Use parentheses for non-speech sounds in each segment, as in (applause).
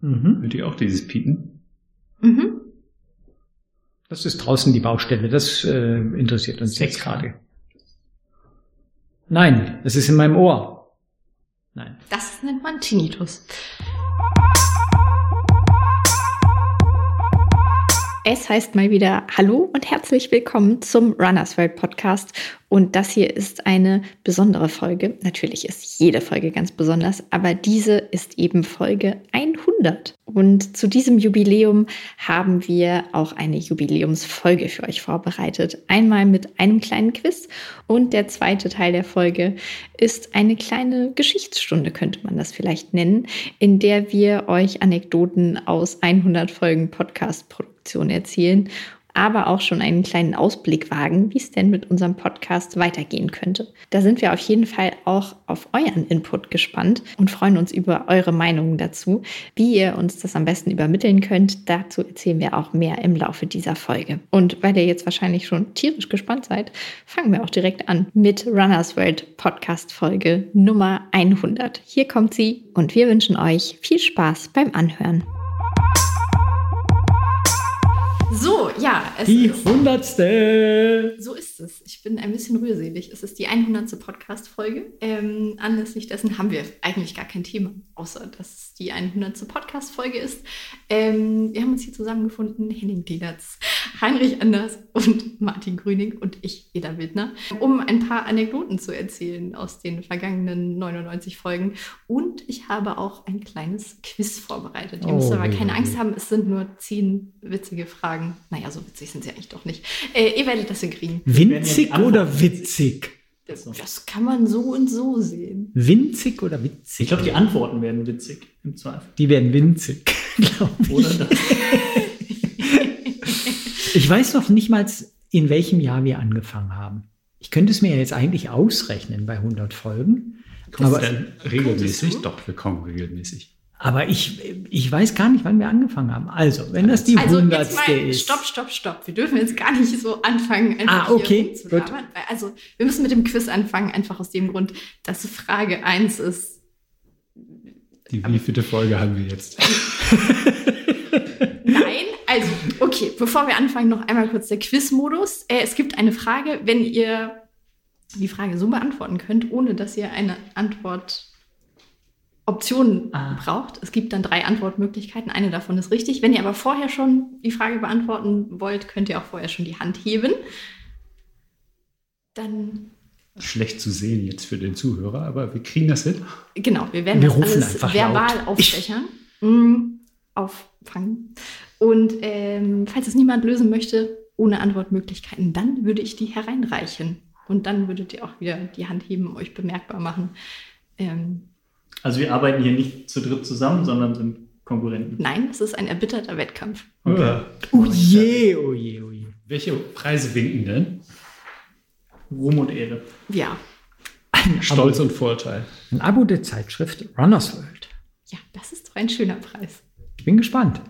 Mhm. Hört ihr auch dieses Piepen? Mhm. Das ist draußen die Baustelle. Das äh, interessiert uns jetzt gerade. Nein, das ist in meinem Ohr. Nein. Das nennt man Tinnitus. Es heißt mal wieder Hallo und herzlich willkommen zum Runners World Podcast. Und das hier ist eine besondere Folge. Natürlich ist jede Folge ganz besonders, aber diese ist eben Folge 100. Und zu diesem Jubiläum haben wir auch eine Jubiläumsfolge für euch vorbereitet. Einmal mit einem kleinen Quiz und der zweite Teil der Folge ist eine kleine Geschichtsstunde, könnte man das vielleicht nennen, in der wir euch Anekdoten aus 100 Folgen Podcast-Produktion erzählen aber auch schon einen kleinen Ausblick wagen, wie es denn mit unserem Podcast weitergehen könnte. Da sind wir auf jeden Fall auch auf euren Input gespannt und freuen uns über eure Meinungen dazu. Wie ihr uns das am besten übermitteln könnt, dazu erzählen wir auch mehr im Laufe dieser Folge. Und weil ihr jetzt wahrscheinlich schon tierisch gespannt seid, fangen wir auch direkt an mit Runners World Podcast Folge Nummer 100. Hier kommt sie und wir wünschen euch viel Spaß beim Anhören. So, ja, es Die hundertste. so ist es. Ich bin ein bisschen rührselig. Es ist die 100. Podcast-Folge. Ähm, anlässlich dessen haben wir eigentlich gar kein Thema, außer dass es die 100. Podcast-Folge ist. Ähm, wir haben uns hier zusammengefunden, Henning Degertz, Heinrich Anders und Martin Grüning und ich, Eda Wildner, um ein paar Anekdoten zu erzählen aus den vergangenen 99 Folgen. Und ich habe auch ein kleines Quiz vorbereitet. Ihr müsst Oh, aber keine Angst haben, es sind nur zehn witzige Fragen. Naja, so witzig sind sie eigentlich doch nicht. Äh, ihr werdet das hinkriegen. Winzig oder witzig? Das, das kann man so und so sehen. Winzig oder witzig? Ich glaube, die Antworten werden witzig im Zweifel. die werden winzig, (laughs) glaube ich. Oder das? Ich weiß noch nicht mal, in welchem Jahr wir angefangen haben. Ich könnte es mir jetzt eigentlich ausrechnen bei 100 Folgen. Aber, Äh, regelmäßig? Doch, wir kommen regelmäßig. Aber ich, ich weiß gar nicht, wann wir angefangen haben. Also, wenn das die Also jetzt hundertste mal, ist. stopp, stopp, stopp. Wir dürfen jetzt gar nicht so anfangen, einfach Ah, okay, hier rumzulabern. Also wir müssen mit dem Quiz anfangen, einfach aus dem Grund, dass Frage 1 ist. Die wievielte Folge haben wir jetzt? (laughs) Nein, also, okay, bevor wir anfangen, noch einmal kurz der Quiz-Modus. Äh, es gibt eine Frage, wenn ihr die Frage so beantworten könnt, ohne dass ihr eine Antwortoption Ah. braucht. Es gibt dann drei Antwortmöglichkeiten. Eine davon ist richtig. Wenn ihr aber vorher schon die Frage beantworten wollt, könnt ihr auch vorher schon die Hand heben. Dann, Schlecht zu sehen jetzt für den Zuhörer, aber wir kriegen das hin. genau, wir werden Wir das rufen alles einfach verbal laut. aufspechern. Mm, auffangen. Und ähm, falls es niemand lösen möchte, ohne Antwortmöglichkeiten, dann würde ich die hereinreichen. Und dann würdet ihr auch wieder die Hand heben, euch bemerkbar machen. Ähm, Also wir arbeiten hier nicht zu dritt zusammen, sondern sind Konkurrenten. nein, es ist ein erbitterter Wettkampf. Okay. Oh je, oh je, oh je. Welche Preise winken denn? Ruhm und Ehre. Ja, Stolz und Vorteil. Ein Abo der Zeitschrift Runners World. ja, das ist doch ein schöner Preis. Ich bin gespannt.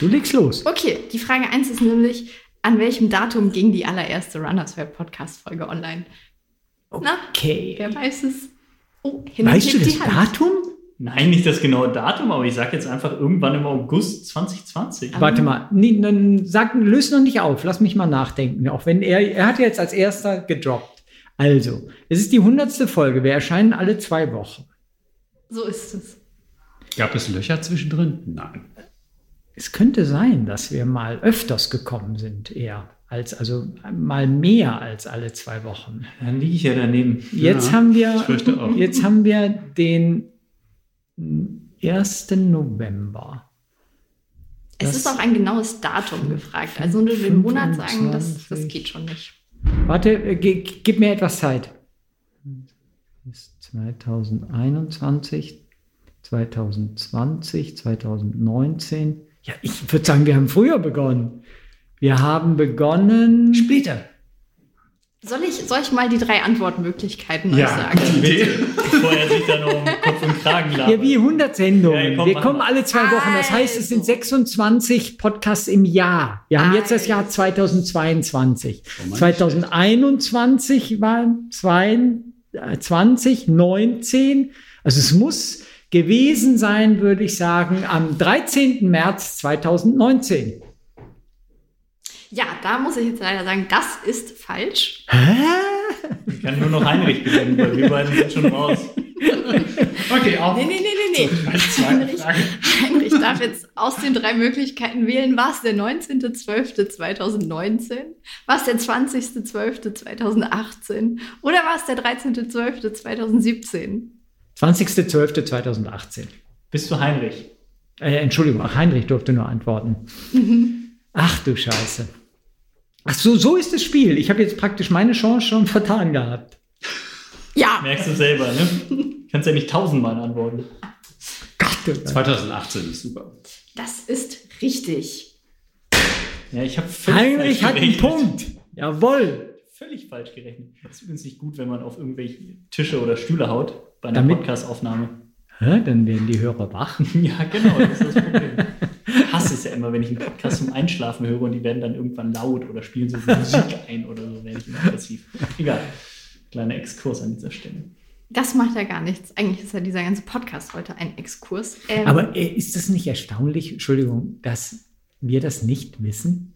Du legst los. Okay, die Frage 1 ist nämlich, an welchem Datum ging die allererste Runners World Podcast Folge online? Na, Okay. wer weiß es? Oh, Weißt du das. Datum? Nein, nicht das genaue Datum, aber ich sage jetzt einfach irgendwann im August 2020. Ah. Warte mal, nee, dann sag, löse noch nicht auf. Lass mich mal nachdenken. Auch wenn er, er hat jetzt als erster gedroppt. Also, es ist die hundertste Folge. Wir erscheinen alle zwei Wochen. So ist es. Gab es Löcher zwischendrin? Nein. Es könnte sein, dass wir mal öfters gekommen sind, eher als, also mal mehr als alle zwei Wochen. Dann liege ich ja daneben. Jetzt Ja, haben wir, jetzt haben wir den 1. November. Es ist auch ein genaues Datum gefragt. Also nur den Monat sagen, das, das geht schon nicht. Warte, äh, gib mir etwas Zeit. Ist 2021, 2020, 2019. Ja, ich würde sagen, wir haben früher begonnen. Wir haben begonnen. Später. Soll ich, soll ich mal die drei Antwortmöglichkeiten Ja, sagen? (laughs) bitte. Bevor er sich dann um Kopf und Kragen labert. Ja, wie 100 Sendungen. Ja, komm, wir kommen alle zwei Wochen. Das heißt, es sind Also. 26 Podcasts im Jahr. Wir haben jetzt das Jahr Also. 2022. Oh Mann, 2021 waren 22, 19. Also es muss gewesen sein, würde ich sagen, am 13. März 2019. Ja, da muss ich jetzt leider sagen, das ist falsch. Ich kann nur noch Heinrich gewinnen, weil wir beiden sind schon raus. (laughs) Okay, auf. Nee, nee, nee, nee, nee. Heinrich. Heinrich darf jetzt aus den drei Möglichkeiten wählen. War es der 19.12.2019? War es der 20.12.2018? Oder war es der 13.12.2017? 20.12.2018. Bist du Heinrich? Äh, Entschuldigung, Heinrich durfte nur antworten. Ach du Scheiße. Ach so, so ist das Spiel. Ich habe jetzt praktisch meine Chance schon vertan gehabt. Ja, Merkst du selber, ne? Kannst ja nicht tausendmal antworten. Gott, oh Gott. 2018 ist super. das ist richtig. Ja, ich habe völlig Heinrich falsch hat einen gerechnet. Punkt. Jawohl. Völlig falsch gerechnet. Das ist übrigens nicht gut, wenn man auf irgendwelche Tische oder Stühle haut bei einer Podcast-Aufnahme. Hä, dann werden die Hörer wach. (laughs) Ja, genau, das ist das Problem. (laughs) Ich hasse es ja immer, wenn ich einen Podcast zum Einschlafen höre und die werden dann irgendwann laut oder spielen so Musik ein oder so, werde ich immer aggressiv. Egal. Kleiner Exkurs an dieser Stelle. Das macht ja gar nichts. Eigentlich ist ja dieser ganze Podcast heute ein Exkurs. Ähm, Aber äh, ist das nicht erstaunlich, Entschuldigung, dass wir das nicht wissen?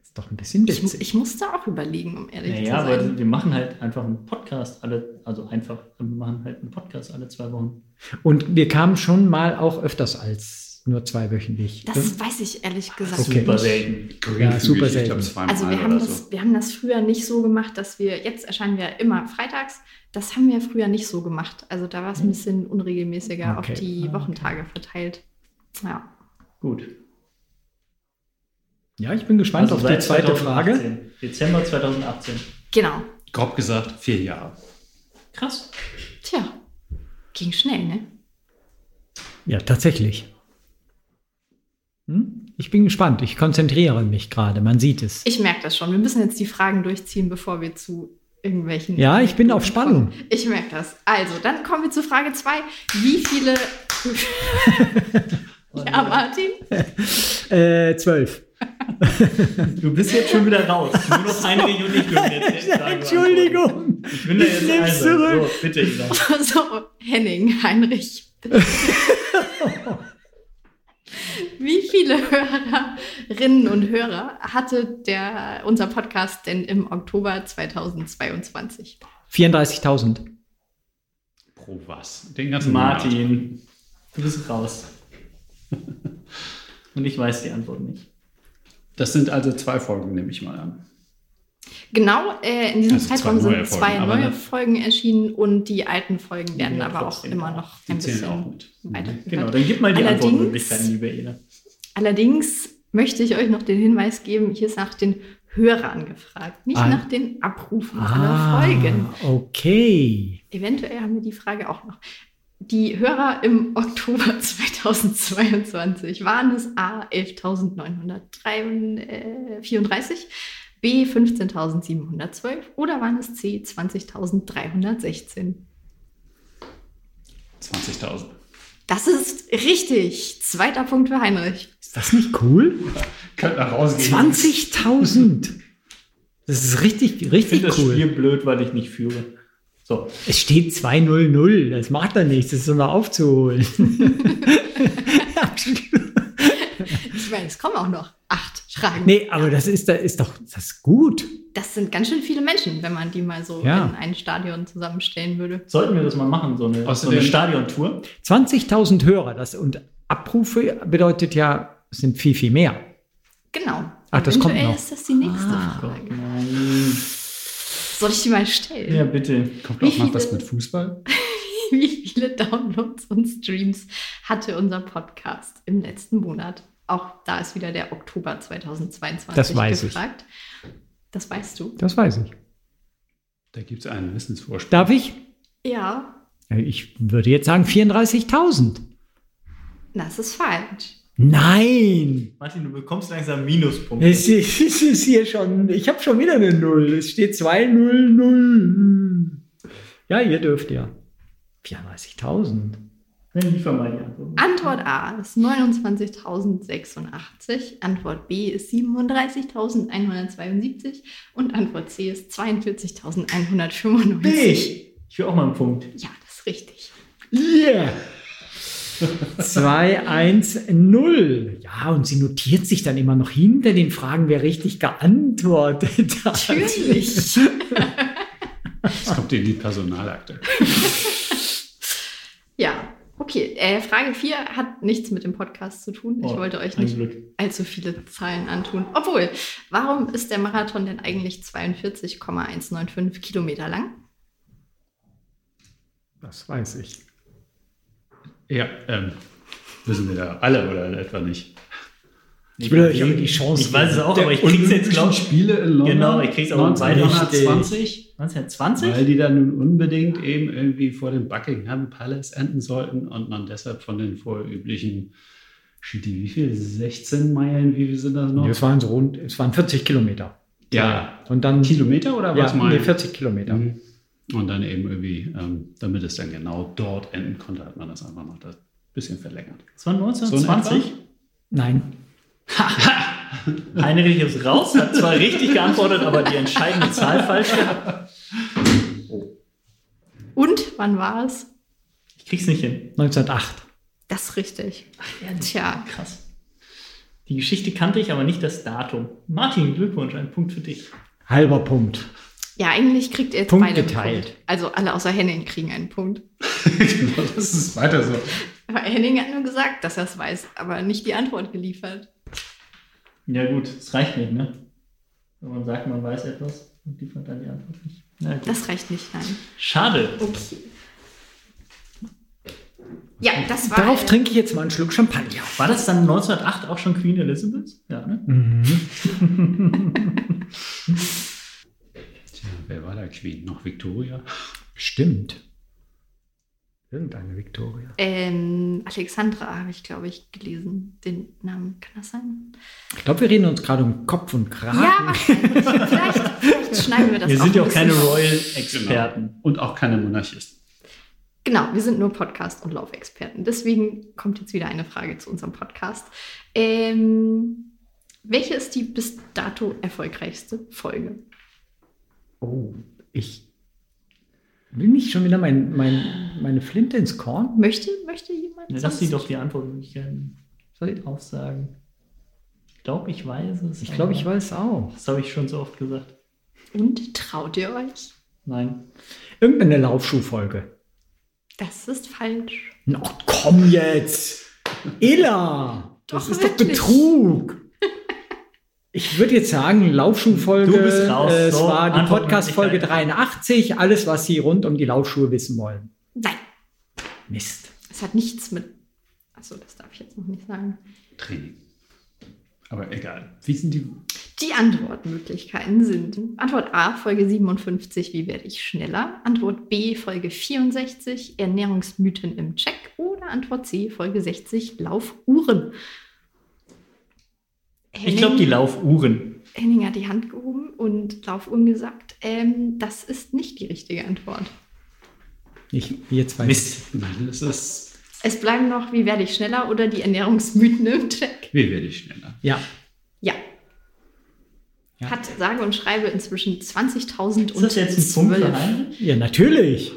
Ist doch ein bisschen ich, witzig. ich musste auch überlegen, um ehrlich Naja, zu sein. aber wir machen halt einfach einen Podcast alle, also einfach, wir machen halt einen Podcast alle zwei Wochen. Und wir kamen schon mal auch öfters als nur zweiwöchentlich. Das weiß ich ehrlich gesagt Okay. Super nicht. selten. Ja, super selten. Also wir haben, so. das, wir haben das früher nicht so gemacht, dass wir, jetzt erscheinen wir immer freitags, das haben wir früher nicht so gemacht. Also da war es ein bisschen unregelmäßiger Okay. auf die Ah, okay. Wochentage verteilt. Ja. Gut. Ja, ich bin gespannt auf die zweite Frage. 2018. Dezember 2018. Genau. Grob gesagt, vier Jahre. Krass. Tja, ging schnell, ne? Ja, tatsächlich. Hm? Ich bin gespannt. Ich konzentriere mich gerade. Man sieht es. Ich merke das schon. Wir müssen jetzt die Fragen durchziehen, bevor wir zu irgendwelchen. Ja, ich bin auf Spannung. Ich merke das. Also, dann kommen wir zu Frage 2. Wie viele. (laughs) (laughs) ja, Martin? Äh, zwölf. (laughs) Du bist jetzt schon wieder raus. Nur noch Heinrich und ich dürfen jetzt echt Fragen Entschuldigung. Ich bin da jetzt Ich also. zurück. So, bitte, Ina. So, Henning, Heinrich. Wie viele Hörerinnen und Hörer hatte der, unser Podcast denn im Oktober 2022? 34.000. Pro was? Den ganzen Monat. Martin, du bist raus. (laughs) Und ich weiß die Antwort nicht. Das sind also zwei Folgen, nehme ich mal an. Genau, äh, in diesem Also Zeitraum sind zwei Folgen, neue ne- Folgen erschienen und die alten Folgen werden aber auch immer noch ein bisschen weiter. Genau, dann gib mal die Allerdings- Antwortmöglichkeiten, liebe Ina. Allerdings möchte ich euch noch den Hinweis geben, hier ist nach den Hörern gefragt, nicht Ah. nach den Abrufen aller Folgen. okay. Eventuell haben wir die Frage auch noch. Die Hörer im (laughs) Oktober 2022 waren es A 11.934, B 15.712 oder waren es C 20.316? 20.000. Das ist richtig. Zweiter Punkt für Heinrich. Ist das nicht cool? Könnt nach Hause gehen. 20.000. Das ist richtig, Ich richtig finde das cool. Spiel blöd, weil ich nicht führe. So, Es steht 2-0-0. Das macht doch nichts. Das ist noch aufzuholen. (laughs) Ich meine, es kommen auch noch acht Fragen. nee, aber das ist, das ist doch das ist gut. Das sind ganz schön viele Menschen, wenn man die mal so Ja. in ein Stadion zusammenstellen würde. sollten wir das mal machen, so eine, so Außerdem- eine Stadiontour. 20.000 Hörer. Das, und Abrufe bedeutet ja, es sind viel, viel mehr. Genau. Ach, das kommt noch. ist das die nächste Ah. Frage. Nein. Soll ich die mal stellen? Ja, bitte. Kommt Wie auch was viele- mit Fußball? (laughs) Wie viele Downloads und Streams hatte unser Podcast im letzten Monat? Auch da ist wieder der Oktober 2022 Das weiß ich. gefragt. Das weißt du. Das weiß ich. Da gibt es einen Wissensvorsprung. Darf ich? Ja, Ich würde jetzt sagen 34.000. das ist falsch. Nein! Martin, du bekommst langsam Minuspunkte. Es ist, es ist hier schon, ich habe schon wieder eine Null. Es steht 2-0-0. Ja, ihr dürft ja. 34.000. Dann liefer mal die Antwort. Antwort A ist 29.086, Antwort B ist 37.172 und Antwort C ist 42.195. Ich will auch mal einen Punkt. Ja, das ist richtig. Yeah! 2, 1, 0. Ja, und sie notiert sich dann immer noch hinter den Fragen, wer richtig geantwortet hat. Natürlich. (laughs) Das kommt in die Personalakte. (laughs) okay. Äh, Frage 4 hat nichts mit dem Podcast zu tun. Ich Oh, wollte euch nicht Glück. allzu viele Zahlen antun. Obwohl, warum ist der Marathon denn eigentlich 42,195 Kilometer lang? Das weiß ich. Ja, ähm, wissen wir da alle oder etwa nicht? Ich will euch die Chance Ich weiß es auch, Der aber ich krieg's jetzt, glaube ich. Spiele in London. Genau, ich krieg's auch beide 1920. 1920? Weil die dann nun unbedingt eben irgendwie vor dem Buckingham Palace enden sollten und man deshalb von den vorüblichen, wie viel? 16 Meilen, wie viel sind das noch? Nee, es waren so rund, es waren 40 Kilometer. ja. Und dann Kilometer oder ja, was mal? nee, 40 Kilometer. Mhm. Und dann eben irgendwie, ähm, damit es dann genau dort enden konnte, hat man das einfach noch ein bisschen verlängert. Das war So in 1920. Nein. (laughs) Heinrich ist raus, hat zwar richtig geantwortet, aber die entscheidende Zahl falsch gehabt. Und wann war es? Ich krieg's nicht hin. 1908. Das ist richtig. Tja, Krass. Die Geschichte kannte ich, aber nicht das Datum. Martin, Glückwunsch, ein Punkt für dich. Halber Punkt. ja, eigentlich kriegt ihr jetzt Punkt beide einen geteilt. Punkt. Also alle außer Henning kriegen einen Punkt. genau, das ist weiter so. Aber Henning hat nur gesagt, dass er es weiß, aber nicht die Antwort geliefert. Ja gut, es reicht nicht, ne? Wenn man sagt, man weiß etwas und liefert dann die Antwort nicht. Na gut. Das reicht nicht, nein. Schade. Okay. Ja, das war. Darauf äh, trinke ich jetzt mal einen Schluck Champagner. War das dann 1908 auch schon Queen Elizabeth? Ja, ne? (laughs) Tja, wer war da Queen? Noch Victoria? Stimmt. Irgendeine Victoria. Ähm, Alexandra habe ich, glaube ich, gelesen. Den Namen, kann das sein? Ich glaube, wir reden uns gerade um Kopf und Kragen. Ja, (laughs) vielleicht, vielleicht schneiden wir das Wir auch sind ja auch keine. Royal-Experten. Genau. Und auch keine Monarchisten. Genau, wir sind nur Podcast- und Laufexperten. Deswegen kommt jetzt wieder eine Frage zu unserem Podcast. Ähm, welche ist die bis dato erfolgreichste Folge? Oh, ich will nicht schon wieder mein, mein, meine Flinte ins Korn. Möchte, möchte jemand? Ja, lass sie doch die Antwortmöglichkeiten Soll ich aufsagen. Ich glaube, ich weiß es. ich glaube, ich weiß auch. Das habe ich schon so oft gesagt. Und traut ihr euch? Nein. Irgendeine Laufschuhfolge. Das ist falsch. Ach, komm jetzt. Ella, das Doch, ist doch wirklich. Betrug. Ich würde jetzt sagen, Laufschuhfolge. Raus. äh, es So, war die Podcast-Folge Möglichkeit. 83. Alles, was Sie rund um die Laufschuhe wissen wollen. Nein, Mist. es hat nichts mit. Achso, das darf ich jetzt noch nicht sagen. Training. Aber egal. Wie sind die? Die Antwortmöglichkeiten sind Antwort A, Folge 57, wie werde ich schneller? Antwort B, Folge 64, Ernährungsmythen im Check. Oder Antwort C, Folge 60, Laufuhren. Ich glaube, die Laufuhren. Henning hat die Hand gehoben und Laufuhren gesagt. Ähm, das ist nicht die richtige Antwort. Ich, jetzt weiß Mist. Nein, das ist. Es bleiben noch, wie werde ich schneller oder die Ernährungsmythen im Check. Wie werde ich schneller? ich. Ja. Ja. Ja. Hat sage und schreibe inzwischen 20.000 Ist und das jetzt ein Punkt für 12. Heinrich? ja, natürlich.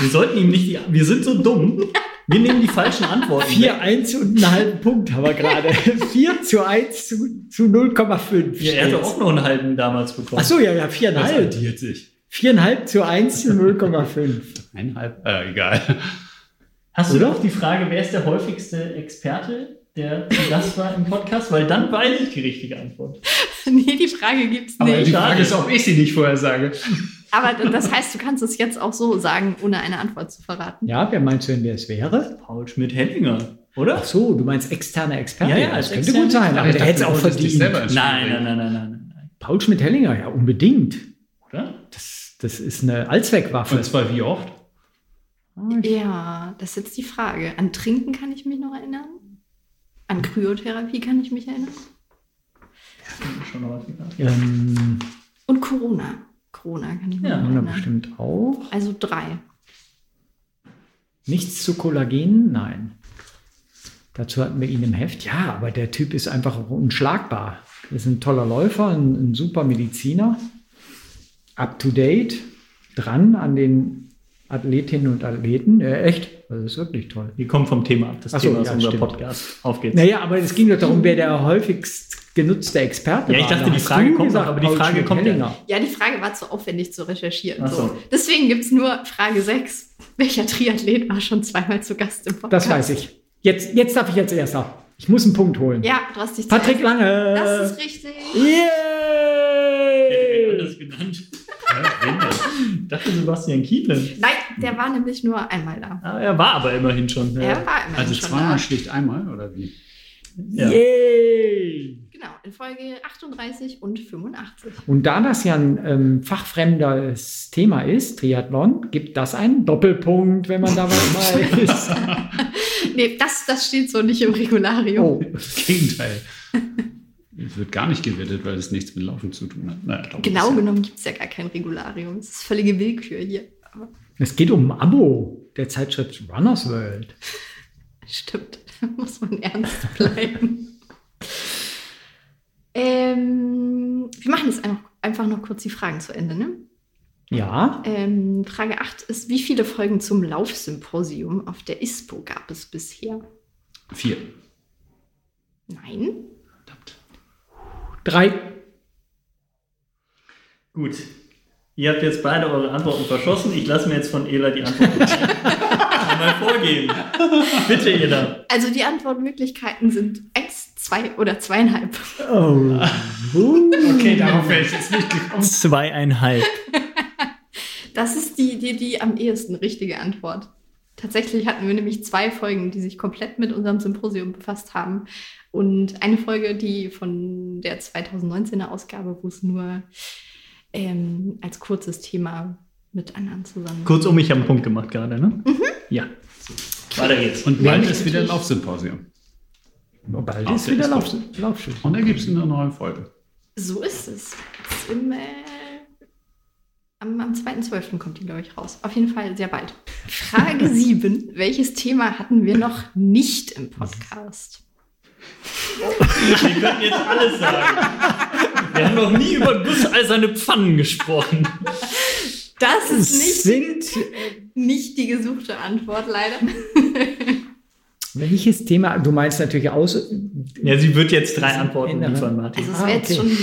Wir sollten ihm nicht die. Wir sind so dumm. (laughs) Wir nehmen die falschen Antworten. 4, 1 und einen halben Punkt haben wir gerade. (laughs) 4 zu 1 zu, zu 0,5. Ja, er hatte auch noch einen halben damals bekommen. Ach so, ja, ja, Das 4,5. addiert sich. 4,5 zu 1 zu 0,5. Eineinhalb? Äh, egal. Hast du Oder? noch die Frage, wer ist der häufigste Experte, der Gast war im Podcast? Weil dann weiß ich die richtige Antwort. (laughs) nee, die Frage gibt's Aber nicht. die Frage ist, ob ich sie nicht vorher sage. Aber das heißt, du kannst es jetzt auch so sagen, ohne eine Antwort zu verraten. Ja, wer meinst du denn, wer es wäre? Paul Schmidt-Hellinger, oder? Ach so, du meinst externer Experte? Ja, ja, das könnte gut sein, aber der hätte es auch verdient. Nein, nein, nein, nein, nein, nein. Paul Schmidt-Hellinger, ja, unbedingt. Oder? Das, das ist eine Allzweckwaffe. Und zwar wie oft? Ja, das ist jetzt die Frage. An Trinken kann ich mich noch erinnern. An Kryotherapie kann ich mich erinnern. Schon häufiger. Ähm, Und Corona. Corona kann ich mich Ja, wir erinnern. bestimmt auch. Also drei. Nichts zu Kollagen? Nein. Dazu hatten wir ihn im Heft. Ja, aber der Typ ist einfach unschlagbar. Er ist ein toller Läufer, ein, ein super Mediziner. Up to date, dran an den Athletinnen und Athleten. Äh, echt? Das ist wirklich toll. Wir kommen vom Thema ab. Das Ach so, Thema ist ja, unser stimmt. Podcast. Auf geht's. Naja, aber es ging doch darum, wer der häufigst genutzte Experte Ja, ich dachte, Da die Frage kommt noch, aber die Frage kommt ja. Ja, die Frage war zu aufwendig zu recherchieren. So. So. Deswegen gibt es nur Frage 6. Welcher Triathlet war schon zweimal zu Gast im Podcast? Das weiß ich. Jetzt, jetzt darf ich als erster. Ich muss einen Punkt holen. Ja, du hast dich Patrick zuerst- Lange. Das ist richtig. Yay! Alles genannt. Ich dachte Sebastian Kielen. Nein, der war nämlich nur einmal da. Ah, er war aber immerhin schon. Er Ja. war immerhin Also schon zweimal da. schlicht einmal, oder wie? Ja. Yay! Folge 38 und 85. Und da das ja ein ähm, fachfremdes Thema ist, Triathlon, gibt das einen Doppelpunkt, wenn man da was (laughs) weiß. Nee, das, das steht so nicht im Regularium. Oh, Das Gegenteil. Es wird gar nicht gewettet, weil es nichts mit Laufen zu tun hat. Naja, doch, Genau genommen gibt es ja gar kein Regularium. Es ist völlige Willkür hier. Aber es geht um ein Abo der Zeitschrift Runners World. stimmt, da (laughs) muss man ernst bleiben. Ähm, wir machen jetzt einfach, einfach noch kurz die Fragen zu Ende. Ne? Ja, Ähm, Frage 8 ist, wie viele Folgen zum Laufsymposium auf der ISPO gab es bisher? Vier. Nein. Verdammt. drei. Gut. Ihr habt jetzt beide eure Antworten verschossen. Ich lasse mir jetzt von Ela die Antwort (laughs) einmal vorgeben. Bitte, Ela. Also die Antwortmöglichkeiten sind 1, 2 oder zweieinhalb. Oh. Okay, darauf wäre ich jetzt nicht gekommen. Zweieinhalb. Das ist die, die, die am ehesten richtige Antwort. Tatsächlich hatten wir nämlich zwei Folgen, die sich komplett mit unserem Symposium befasst haben. Und eine Folge, die von der 2019er Ausgabe, wo es nur ähm, als kurzes Thema mit anderen zusammen. Kurzum, ich habe einen Punkt gemacht gerade, ne? Ja. Weiter geht's. Und bald ist wieder Laufsymposium. Bald Auf ist der wieder. Lauf Laufschild. Und da gibt es eine neue Folge. So ist es. Jetzt Im, äh, am am 2.12. kommt die, glaube ich, raus. Auf jeden Fall sehr bald. Frage (laughs) 7. Welches Thema hatten wir noch nicht im Podcast? Wir können jetzt alles sagen. Wir haben noch nie über gusseiserne Pfannen gesprochen. (laughs) Das ist nicht, Sind, nicht die gesuchte Antwort, leider. welches Thema? Du meinst natürlich aus. Ja, sie wird jetzt drei Antworten Innere. liefern, Martin. Also es Ah, wäre jetzt okay. schon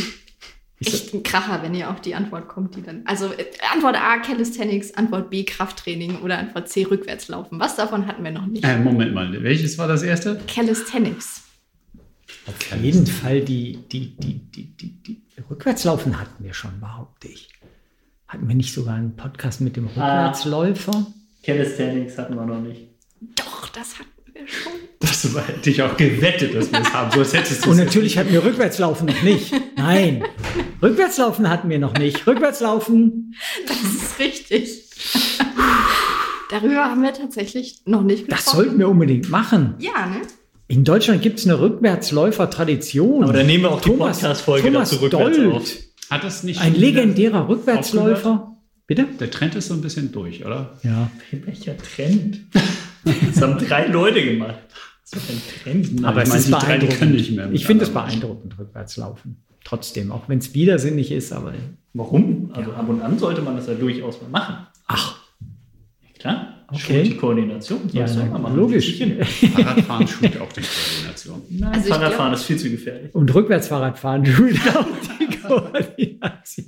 echt ein Kracher, wenn ihr auf die Antwort kommt, die dann. Also äh, Antwort A, Calisthenics, Antwort B, Krafttraining oder Antwort C, Rückwärtslaufen. Was davon hatten wir noch nicht? Äh, Moment mal, welches war das erste? Calisthenics. Auf jeden Fall die, die, die, die, die, die Rückwärtslaufen hatten wir schon, behaupte ich. Hatten wir nicht sogar einen Podcast mit dem Ah. Rückwärtsläufer? Calisthenics hatten wir noch nicht. Doch, das hatten wir schon. Das war, hätte ich auch gewettet, dass wir es haben. So hättest du Und natürlich hatten wir Rückwärtslaufen noch nicht. Nein. Rückwärtslaufen hatten wir noch nicht. Rückwärtslaufen. Das ist richtig. Darüber haben wir tatsächlich noch nicht Das gesprochen. sollten wir unbedingt machen. Ja, ne? In Deutschland gibt es eine Rückwärtsläufer-Tradition. Aber dann nehmen wir auch die Thomas- Podcast-Folge Thomas dazu rückwärts Dold. auf. Hat das nicht Ein legendärer Rückwärtsläufer. Bitte? Der Trend ist so ein bisschen durch, oder? Ja. Welcher Trend? (laughs) Das haben drei Leute gemacht. Das ist ein Trend. Aber ich es meine, ist beeindruckend. mehr ich finde es beeindruckend, Rückwärtslaufen. Trotzdem, auch wenn es widersinnig ist, aber Warum? Also ab und an sollte man das ja durchaus mal machen. ach, Ja. Okay. Schult die Koordination. ja, machen. logisch. (laughs) Fahrradfahren schult auch die Koordination. Nein, Also Fahrradfahren glaub- ist viel zu gefährlich. Und Rückwärtsfahrradfahren (laughs) schult auch die Koordination.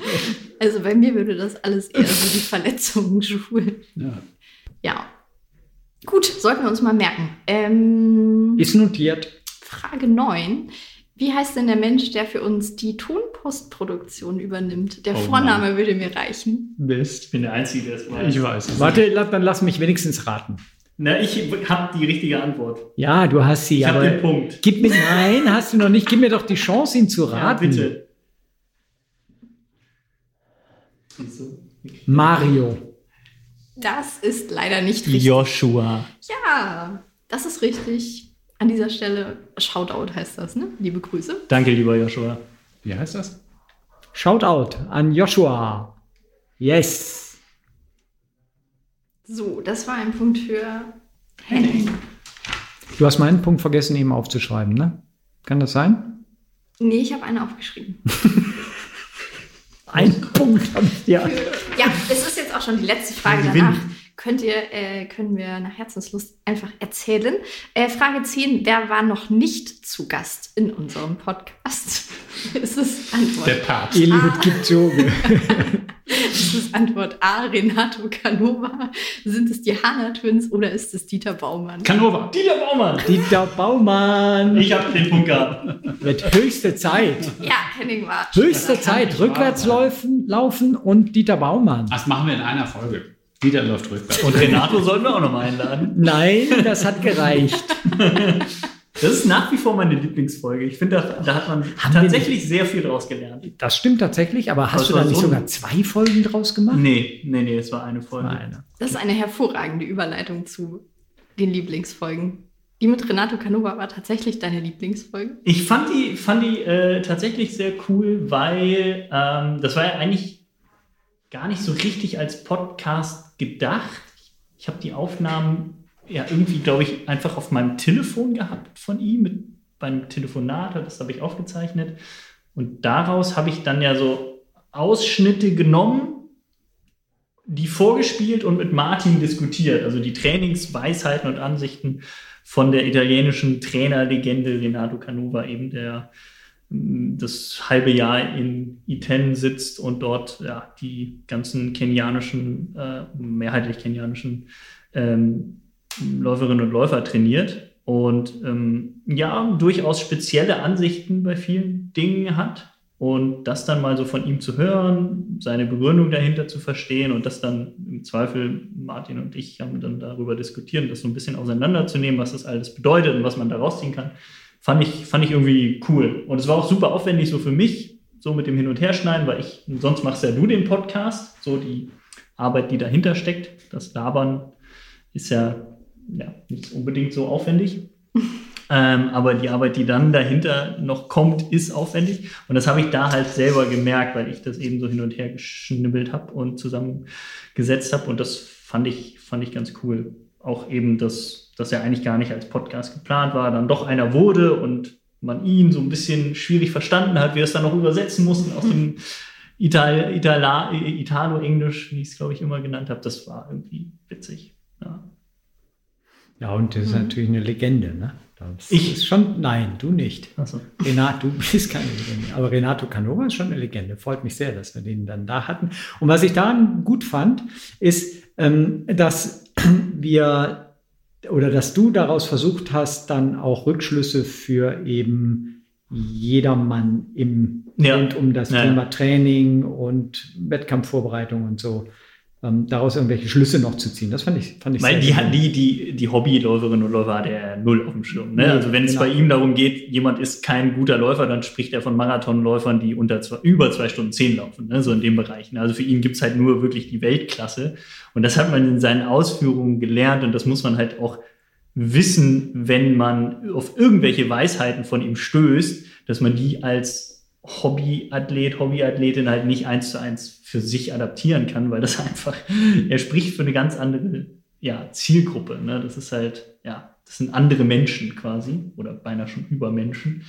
Also bei mir würde das alles eher so die Verletzungen schulen. Ja. Ja. Gut, sollten wir uns mal merken. Ähm, Ist notiert. Frage 9. Wie heißt denn der Mensch, der für uns die Tonpostproduktion übernimmt? Der Oh Vorname würde mir reichen. Mist. Ich bin der Einzige, der es weiß. Ich weiß es. Warte, dann lass mich wenigstens raten. Na, ich habe die richtige Antwort. Ja, du hast sie, Ich habe den Punkt. gib mir, nein, hast du noch nicht. Gib mir doch die Chance, ihn zu Ja, raten. bitte. Wieso? Mario. Das ist leider nicht richtig. Joshua. Ja, das ist richtig. An dieser Stelle Shoutout heißt das, ne? Liebe Grüße. Danke, lieber Joshua. Wie heißt das? Shoutout an Joshua. Yes. So, das war ein Punkt für Henning. Du hast meinen Punkt vergessen, eben aufzuschreiben, ne? Kann das sein? Nee, ich habe eine aufgeschrieben. (laughs) Ein Punkt habe ich dir. Ja, es ist jetzt auch schon die letzte Frage danach. Könnt ihr, äh, können wir nach Herzenslust einfach erzählen. Äh, Frage 10, wer war noch nicht zu Gast in unserem Podcast? (laughs) ist es Antwort Der Papst. Eliud Kipchoge. (laughs) Ist es Antwort A, Renato Canova? Sind es die Hanna Twins oder ist es Dieter Baumann? Canova. Dieter Baumann. Dieter Baumann. Ich habe den Punkt gehabt. Wird höchste Zeit. ja, Henning war. Höchste Zeit. Rückwärts laufen, laufen und Dieter Baumann. Das machen wir in einer Folge. Dieter läuft rückwärts. Und Renato sollten wir auch noch mal einladen. Nein, das hat gereicht. (laughs) Das ist nach wie vor meine Lieblingsfolge. Ich finde, da, da hat man Haben tatsächlich sehr viel draus gelernt. Das stimmt tatsächlich, aber hast Aber du war da nicht so sogar zwei Folgen draus gemacht? Nee, nee, nee, es war eine Folge. Nein. Das ist eine hervorragende Überleitung zu den Lieblingsfolgen. Die mit Renato Canova war tatsächlich deine Lieblingsfolge. Ich fand die, fand die äh, tatsächlich sehr cool, weil ähm, das war ja eigentlich gar nicht so richtig als Podcast gedacht. Ich habe die Aufnahmen ja irgendwie, glaube ich, einfach auf meinem Telefon gehabt von ihm, mit, beim Telefonat, das habe ich aufgezeichnet. Und daraus habe ich dann ja so Ausschnitte genommen, die vorgespielt und mit Martin diskutiert. Also die Trainingsweisheiten und Ansichten von der italienischen Trainerlegende Renato Canova, eben der das halbe Jahr in Iten sitzt und dort ja, die ganzen kenianischen, äh, mehrheitlich kenianischen ähm, Läuferinnen und Läufer trainiert und ähm, ja, durchaus spezielle Ansichten bei vielen Dingen hat. Und das dann mal so von ihm zu hören, seine Begründung dahinter zu verstehen und das dann im Zweifel, Martin und ich haben dann darüber diskutiert, das so ein bisschen auseinanderzunehmen, was das alles bedeutet und was man da rausziehen kann, fand ich, fand ich irgendwie cool. Und es war auch super aufwendig so für mich, so mit dem Hin- und Herschneiden, weil ich, sonst machst ja du den Podcast, so die Arbeit, die dahinter steckt, das Labern ist ja, ja nicht unbedingt so aufwendig. (laughs) Ähm, aber die Arbeit, die dann dahinter noch kommt, ist aufwendig. Und das habe ich da halt selber gemerkt, weil ich das eben so hin und her geschnibbelt habe und zusammengesetzt habe. Und das fand ich, fand ich ganz cool. Auch eben, dass, dass er eigentlich gar nicht als Podcast geplant war, dann doch einer wurde und man ihn so ein bisschen schwierig verstanden hat, wir es dann noch übersetzen mussten aus dem (laughs) Ital Itala Italo-Englisch, wie ich es, glaube ich, immer genannt habe. Das war irgendwie witzig. Ja. Ja, und das ist natürlich eine Legende, ne? Das Ich- ist schon, nein, du nicht. Achso. Renato, du bist keine Legende. Aber Renato Canova ist schon eine Legende. Freut mich sehr, dass wir den dann da hatten. Und was ich daran gut fand, ist, ähm, dass (clears throat) wir oder dass du daraus versucht hast, dann auch Rückschlüsse für eben jedermann im Ja. rund um das Ja, Thema. Training und Wettkampfvorbereitung und so. Ähm, daraus irgendwelche Schlüsse noch zu ziehen. Das fand ich, fand ich Weil sehr die, gut. die, die, die Hobbyläuferinnen und Läufer hat er null auf dem Schirm. Ne? Nee, also wenn es genau. bei ihm darum geht, jemand ist kein guter Läufer, dann spricht er von Marathonläufern, die unter zwei, über zwei Stunden zehn laufen, ne? so in dem Bereich. Ne? Also für ihn gibt's halt nur wirklich die Weltklasse. Und das hat man in seinen Ausführungen gelernt und das muss man halt auch wissen, wenn man auf irgendwelche Weisheiten von ihm stößt, dass man die als Hobbyathlet, Hobbyathletin halt nicht eins zu eins für sich adaptieren kann, weil das (laughs) einfach, er spricht für eine ganz andere ja, Zielgruppe. Ne? Das ist halt, ja, das sind andere Menschen quasi oder beinahe schon Übermenschen.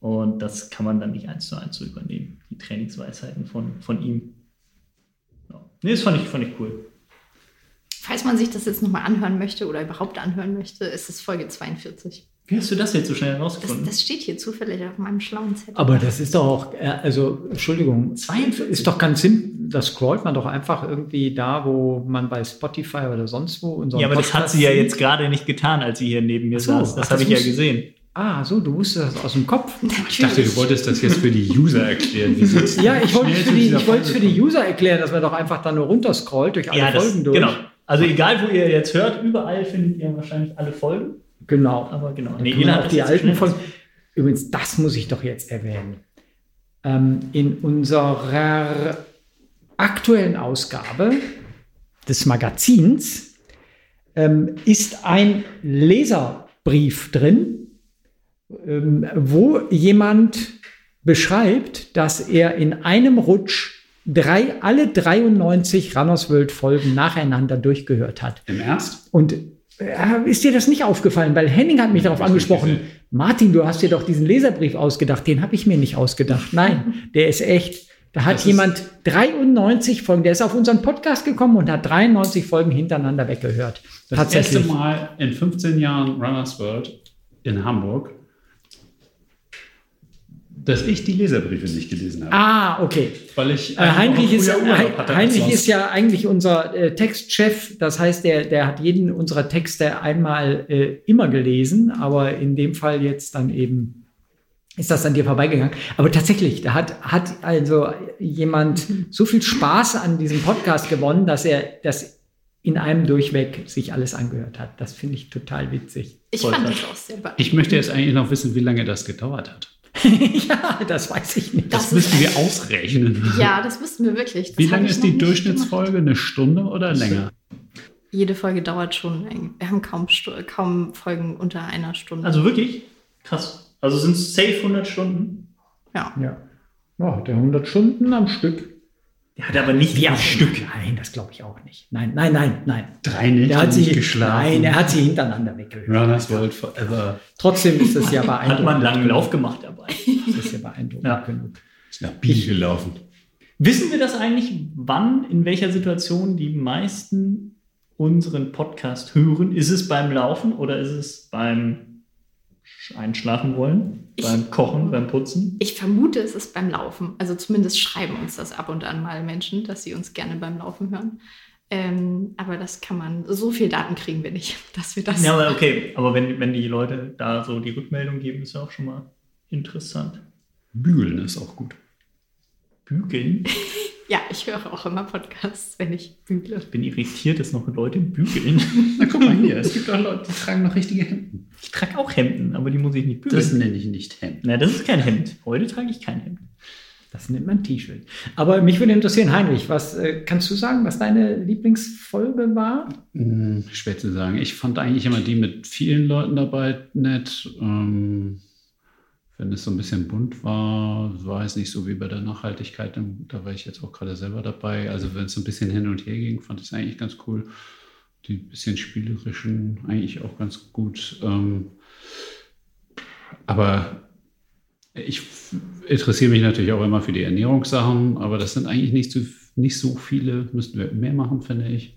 Und das kann man dann nicht eins zu eins so übernehmen, die Trainingsweisheiten von, von ihm. Ja. Nee, das fand ich, fand ich cool. Falls man sich das jetzt nochmal anhören möchte oder überhaupt anhören möchte, ist es Folge 42. Wie hast du das jetzt so schnell Das, herausgefunden? das steht hier zufällig auf meinem schlauen Zettel. Aber das ist doch auch, äh, also Entschuldigung, 42? ist doch ganz simpel. Das scrollt man doch einfach irgendwie da, wo man bei Spotify oder sonst wo unseren ja, aber das hat Podcast sie ja jetzt gerade nicht getan, als sie hier neben mir so, saß. Das habe das ich ja gesehen. Ah, so, du wusstest das aus dem Kopf. Ich dachte, du wolltest das jetzt für die User erklären. Ja, ich wollte es für die, ich wollte für die User erklären, dass man doch einfach da nur runterscrollt durch alle Ja, das, Folgen durch. genau. Also egal, wo ihr jetzt hört, überall findet ihr wahrscheinlich alle Folgen. Genau. Aber genau. Nee, das die alten Folgen. Übrigens, das muss ich doch jetzt erwähnen. Ähm, in unserer aktuellen Ausgabe des Magazins ähm, ist ein Leserbrief drin, ähm, wo jemand beschreibt, dass er in einem Rutsch drei, alle 93 Runners World Folgen nacheinander durchgehört hat. Im Ernst? Und ist dir das nicht aufgefallen? Weil Henning hat mich darauf angesprochen. Martin, du hast dir doch diesen Leserbrief ausgedacht. Den habe ich mir nicht ausgedacht. Nein, (laughs) der ist echt. Da hat Das jemand 93 Folgen, der ist auf unseren Podcast gekommen und hat 93 Folgen hintereinander weggehört. Das erste Mal in 15 Jahren Runners World in Hamburg, dass ich die Leserbriefe nicht gelesen habe. Ah, okay. Weil ich Äh, Heinrich, ist, hatte Heinrich ist ja eigentlich unser äh, Textchef. Das heißt, der, der hat jeden unserer Texte einmal äh, immer gelesen, aber in dem Fall jetzt dann eben ist das an dir vorbeigegangen. Aber tatsächlich, da hat, hat also jemand so viel Spaß an diesem Podcast gewonnen, dass er das in einem Durchweg sich alles angehört hat. Das finde ich total witzig. Ich Voll fand das auch sehr. Ich möchte jetzt eigentlich noch wissen, wie lange das gedauert hat. (laughs) ja, das weiß ich nicht. Das Das, müssten wir (laughs) ausrechnen. Ja, das wüssten wir wirklich. Das Wie lange ist die Durchschnittsfolge? Eine Stunde oder länger? gemacht. Jede Folge dauert schon. Wir haben kaum, kaum Folgen unter einer Stunde. Also wirklich? Krass. Also sind es safe 100 Stunden? ja. Ja. Ja, der 100 Stunden am Stück. Der hat aber nicht Ja, am Stück. Nein, das glaube ich auch nicht. Nein, nein, nein, nein. Drei Nächte Der hat sie, nicht geschlafen. Nein, er hat sie hintereinander weggehört. Runners World Forever. Trotzdem ist das ja (laughs) Hat beeindruckend. man einen langen Lauf gemacht dabei. Das ist ja beeindruckend Ja. genug. Ist nach Biel gelaufen. Wissen wir das eigentlich, wann, in welcher Situation die meisten unseren Podcast hören? Ist es beim Laufen oder ist es beim Einschlafen wollen? Ich- beim Kochen, beim Putzen? Ich vermute, es ist beim Laufen. Also zumindest schreiben uns das ab und an mal Menschen, dass sie uns gerne beim Laufen hören. Ähm, aber das kann man, so viel Daten kriegen wir nicht, (laughs) dass wir das. Ja, aber okay. Aber wenn, wenn die Leute da so die Rückmeldung geben, ist ja auch schon mal interessant. Bügeln ist auch gut. Bügeln? (laughs) Ja, ich höre auch immer Podcasts, wenn ich bügle. Ich bin irritiert, dass noch Leute bügeln. Na guck mal hier, es gibt auch Leute, die tragen noch richtige Hemden. Ich trage auch Hemden, aber die muss ich nicht bügeln. Das nenne ich nicht Hemden. Na, das ist kein Hemd. Heute trage ich kein Hemd. Das nennt man T-Shirt. Aber mich würde interessieren, Heinrich, was äh, kannst du sagen, was deine Lieblingsfolge war? Hm, schwer zu sagen. Ich fand eigentlich immer die mit vielen Leuten dabei nett. Ähm, wenn es so ein bisschen bunt war, war es nicht so wie bei der Nachhaltigkeit. Da war ich jetzt auch gerade selber dabei. Also wenn es so ein bisschen hin und her ging, fand ich es eigentlich ganz cool. Die bisschen spielerischen eigentlich auch ganz gut. Ähm, aber ich interessiere mich natürlich auch immer für die Ernährungssachen, aber das sind eigentlich nicht so, nicht so viele. Müssten wir mehr machen, finde ich.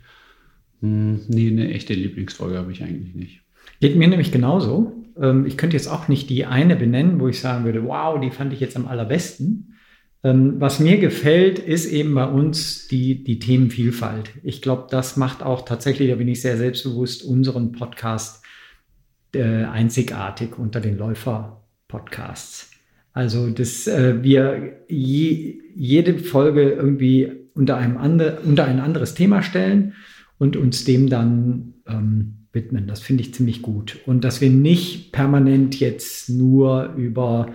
Hm, nee, eine echte Lieblingsfolge habe ich eigentlich nicht. Geht mir nämlich genauso. Ähm, ich könnte jetzt auch nicht die eine benennen, wo ich sagen würde, wow, die fand ich jetzt am allerbesten. Ähm, was mir gefällt, ist eben bei uns die, die Themenvielfalt. Ich glaube, das macht auch tatsächlich, da bin ich sehr selbstbewusst, unseren Podcast äh, einzigartig unter den Läufer-Podcasts. Also, dass äh, wir je, jede Folge irgendwie unter, einem andre, unter ein anderes Thema stellen und uns dem dann ähm, widmen. Das finde ich ziemlich gut. Und dass wir nicht permanent jetzt nur über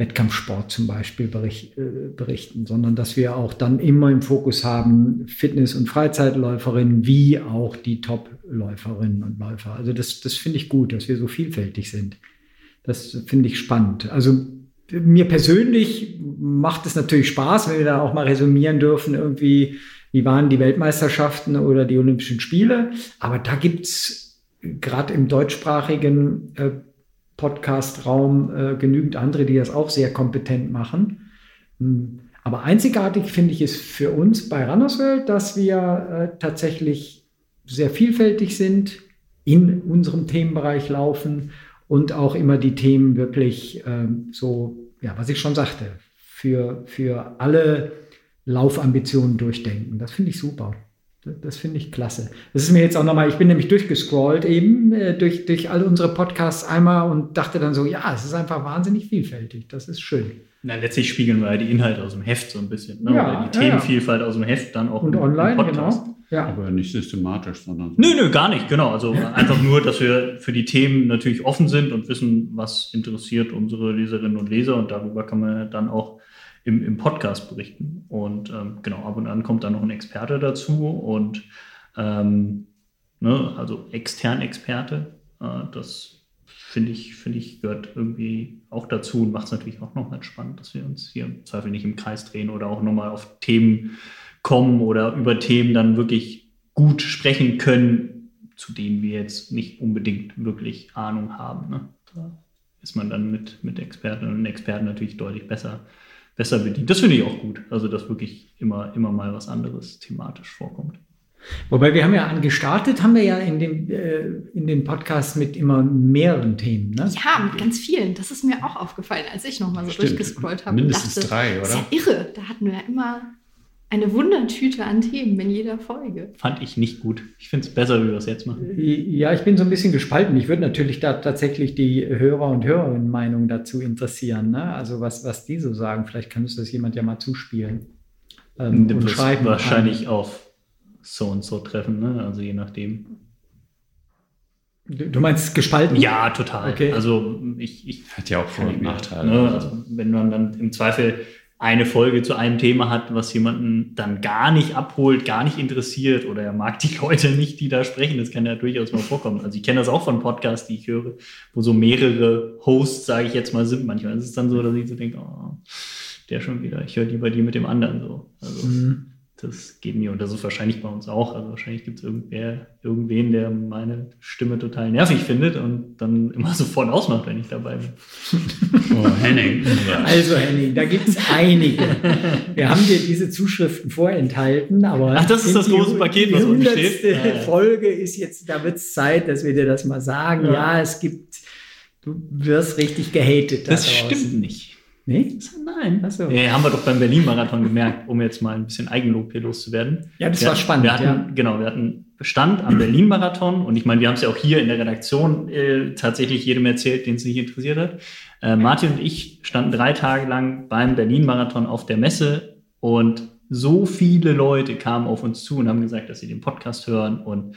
Wettkampfsport zum Beispiel bericht, äh, berichten, sondern dass wir auch dann immer im Fokus haben Fitness- und Freizeitläuferinnen wie auch die Top-Läuferinnen und Läufer. Also das, das finde ich gut, dass wir so vielfältig sind. Das finde ich spannend. Also mir persönlich macht es natürlich Spaß, wenn wir da auch mal resümieren dürfen, irgendwie, wie waren die Weltmeisterschaften oder die Olympischen Spiele. Aber da gibt es gerade im deutschsprachigen äh, Podcast-Raum äh, genügend andere, die das auch sehr kompetent machen. Hm. Aber einzigartig finde ich es für uns bei Runners World, dass wir äh, tatsächlich sehr vielfältig sind, in unserem Themenbereich laufen und auch immer die Themen wirklich ähm, so, ja, was ich schon sagte, für, für alle Laufambitionen durchdenken. Das finde ich super. Das, finde ich klasse. Das ist mir jetzt auch nochmal, ich bin nämlich durchgescrollt eben äh, durch, durch alle unsere Podcasts einmal und dachte dann so, ja, es ist einfach wahnsinnig vielfältig. Das ist schön. Na, letztlich spiegeln wir ja die Inhalte aus dem Heft so ein bisschen. Ne? Ja, Oder die ja, ja. Themenvielfalt aus dem Heft dann auch Und im- im online, Podcast. genau. Ja. Aber nicht systematisch, sondern. Nö, nö, gar nicht, genau. Also einfach nur, dass wir für die Themen natürlich offen sind und wissen, was interessiert unsere Leserinnen und Leser und darüber kann man dann auch im, im Podcast berichten. Und ähm, genau, ab und an kommt dann noch ein Experte dazu und ähm, ne, also extern Experte. Äh, das finde ich, finde ich, gehört irgendwie auch dazu und macht es natürlich auch nochmal spannend, dass wir uns hier im Zweifel nicht im Kreis drehen oder auch nochmal auf Themen kommen oder über Themen dann wirklich gut sprechen können, zu denen wir jetzt nicht unbedingt wirklich Ahnung haben. Ne? Da ist man dann mit, mit Expertinnen und Experten natürlich deutlich besser, besser bedient. Das finde ich auch gut. Also, dass wirklich immer, immer mal was anderes thematisch vorkommt. Wobei wir haben ja gestartet, haben wir ja in dem, äh, in den Podcasts mit immer mehreren Themen. Ne? Ja, mit ganz vielen. Das ist mir auch aufgefallen, als ich nochmal so Stimmt. durchgescrollt habe. Mindestens dachte, drei, Das ist oder? ja irre. Da hatten wir ja immer eine Wundertüte an Themen in jeder Folge. Fand ich nicht gut. Ich finde es besser, wie wir es jetzt machen. Ja, ich bin so ein bisschen gespalten. Ich würde natürlich da tatsächlich die Hörer und Hörerinnen-Meinung dazu interessieren. Ne? Also was, was die so sagen. Vielleicht kann uns das jemand ja mal zuspielen. Ähm, und schreiben. wahrscheinlich auf so und so treffen, ne? Also je nachdem. Du, du meinst gespalten? Ja, total. Okay. Also ich, ich Hat ja auch Vor- und Nachteile. Ne? Also wenn man dann im Zweifel eine Folge zu einem Thema hat, was jemanden dann gar nicht abholt, gar nicht interessiert oder er mag die (laughs) Leute nicht, die da sprechen, das kann ja durchaus mal vorkommen. Also ich kenne das auch von Podcasts, die ich höre, wo so mehrere Hosts, sage ich jetzt mal, sind. Manchmal ist es dann so, dass ich so denke, oh, der schon wieder, ich höre lieber die mit dem anderen so. Also Mhm. Das geht mir und das ist wahrscheinlich bei uns auch. Also wahrscheinlich gibt es irgendwer, irgendwen, der meine Stimme total nervig findet und dann immer (laughs) sofort ausmacht, wenn ich dabei bin. Oh, Henning. Also Henning, da gibt es einige. Wir haben dir diese Zuschriften vorenthalten, aber Ach, das ist das die- große Paket, die was unten steht? ja. Folge ist jetzt, da wird es Zeit, dass wir dir das mal sagen. Ja, Ja. es gibt, du wirst richtig gehatet. da Das draußen. stimmt nicht. Nee? Nein. Ach so. Ja, haben wir doch beim Berlin-Marathon gemerkt, um jetzt mal ein bisschen Eigenlob hier loszuwerden. Ja, das wir, war spannend. Wir hatten, ja. Genau, wir hatten Stand am Berlin-Marathon und ich meine, wir haben es ja auch hier in der Redaktion äh, tatsächlich jedem erzählt, den es nicht interessiert hat. Äh, Martin und ich standen drei Tage lang beim Berlin-Marathon auf der Messe und so viele Leute kamen auf uns zu und haben gesagt, dass sie den Podcast hören und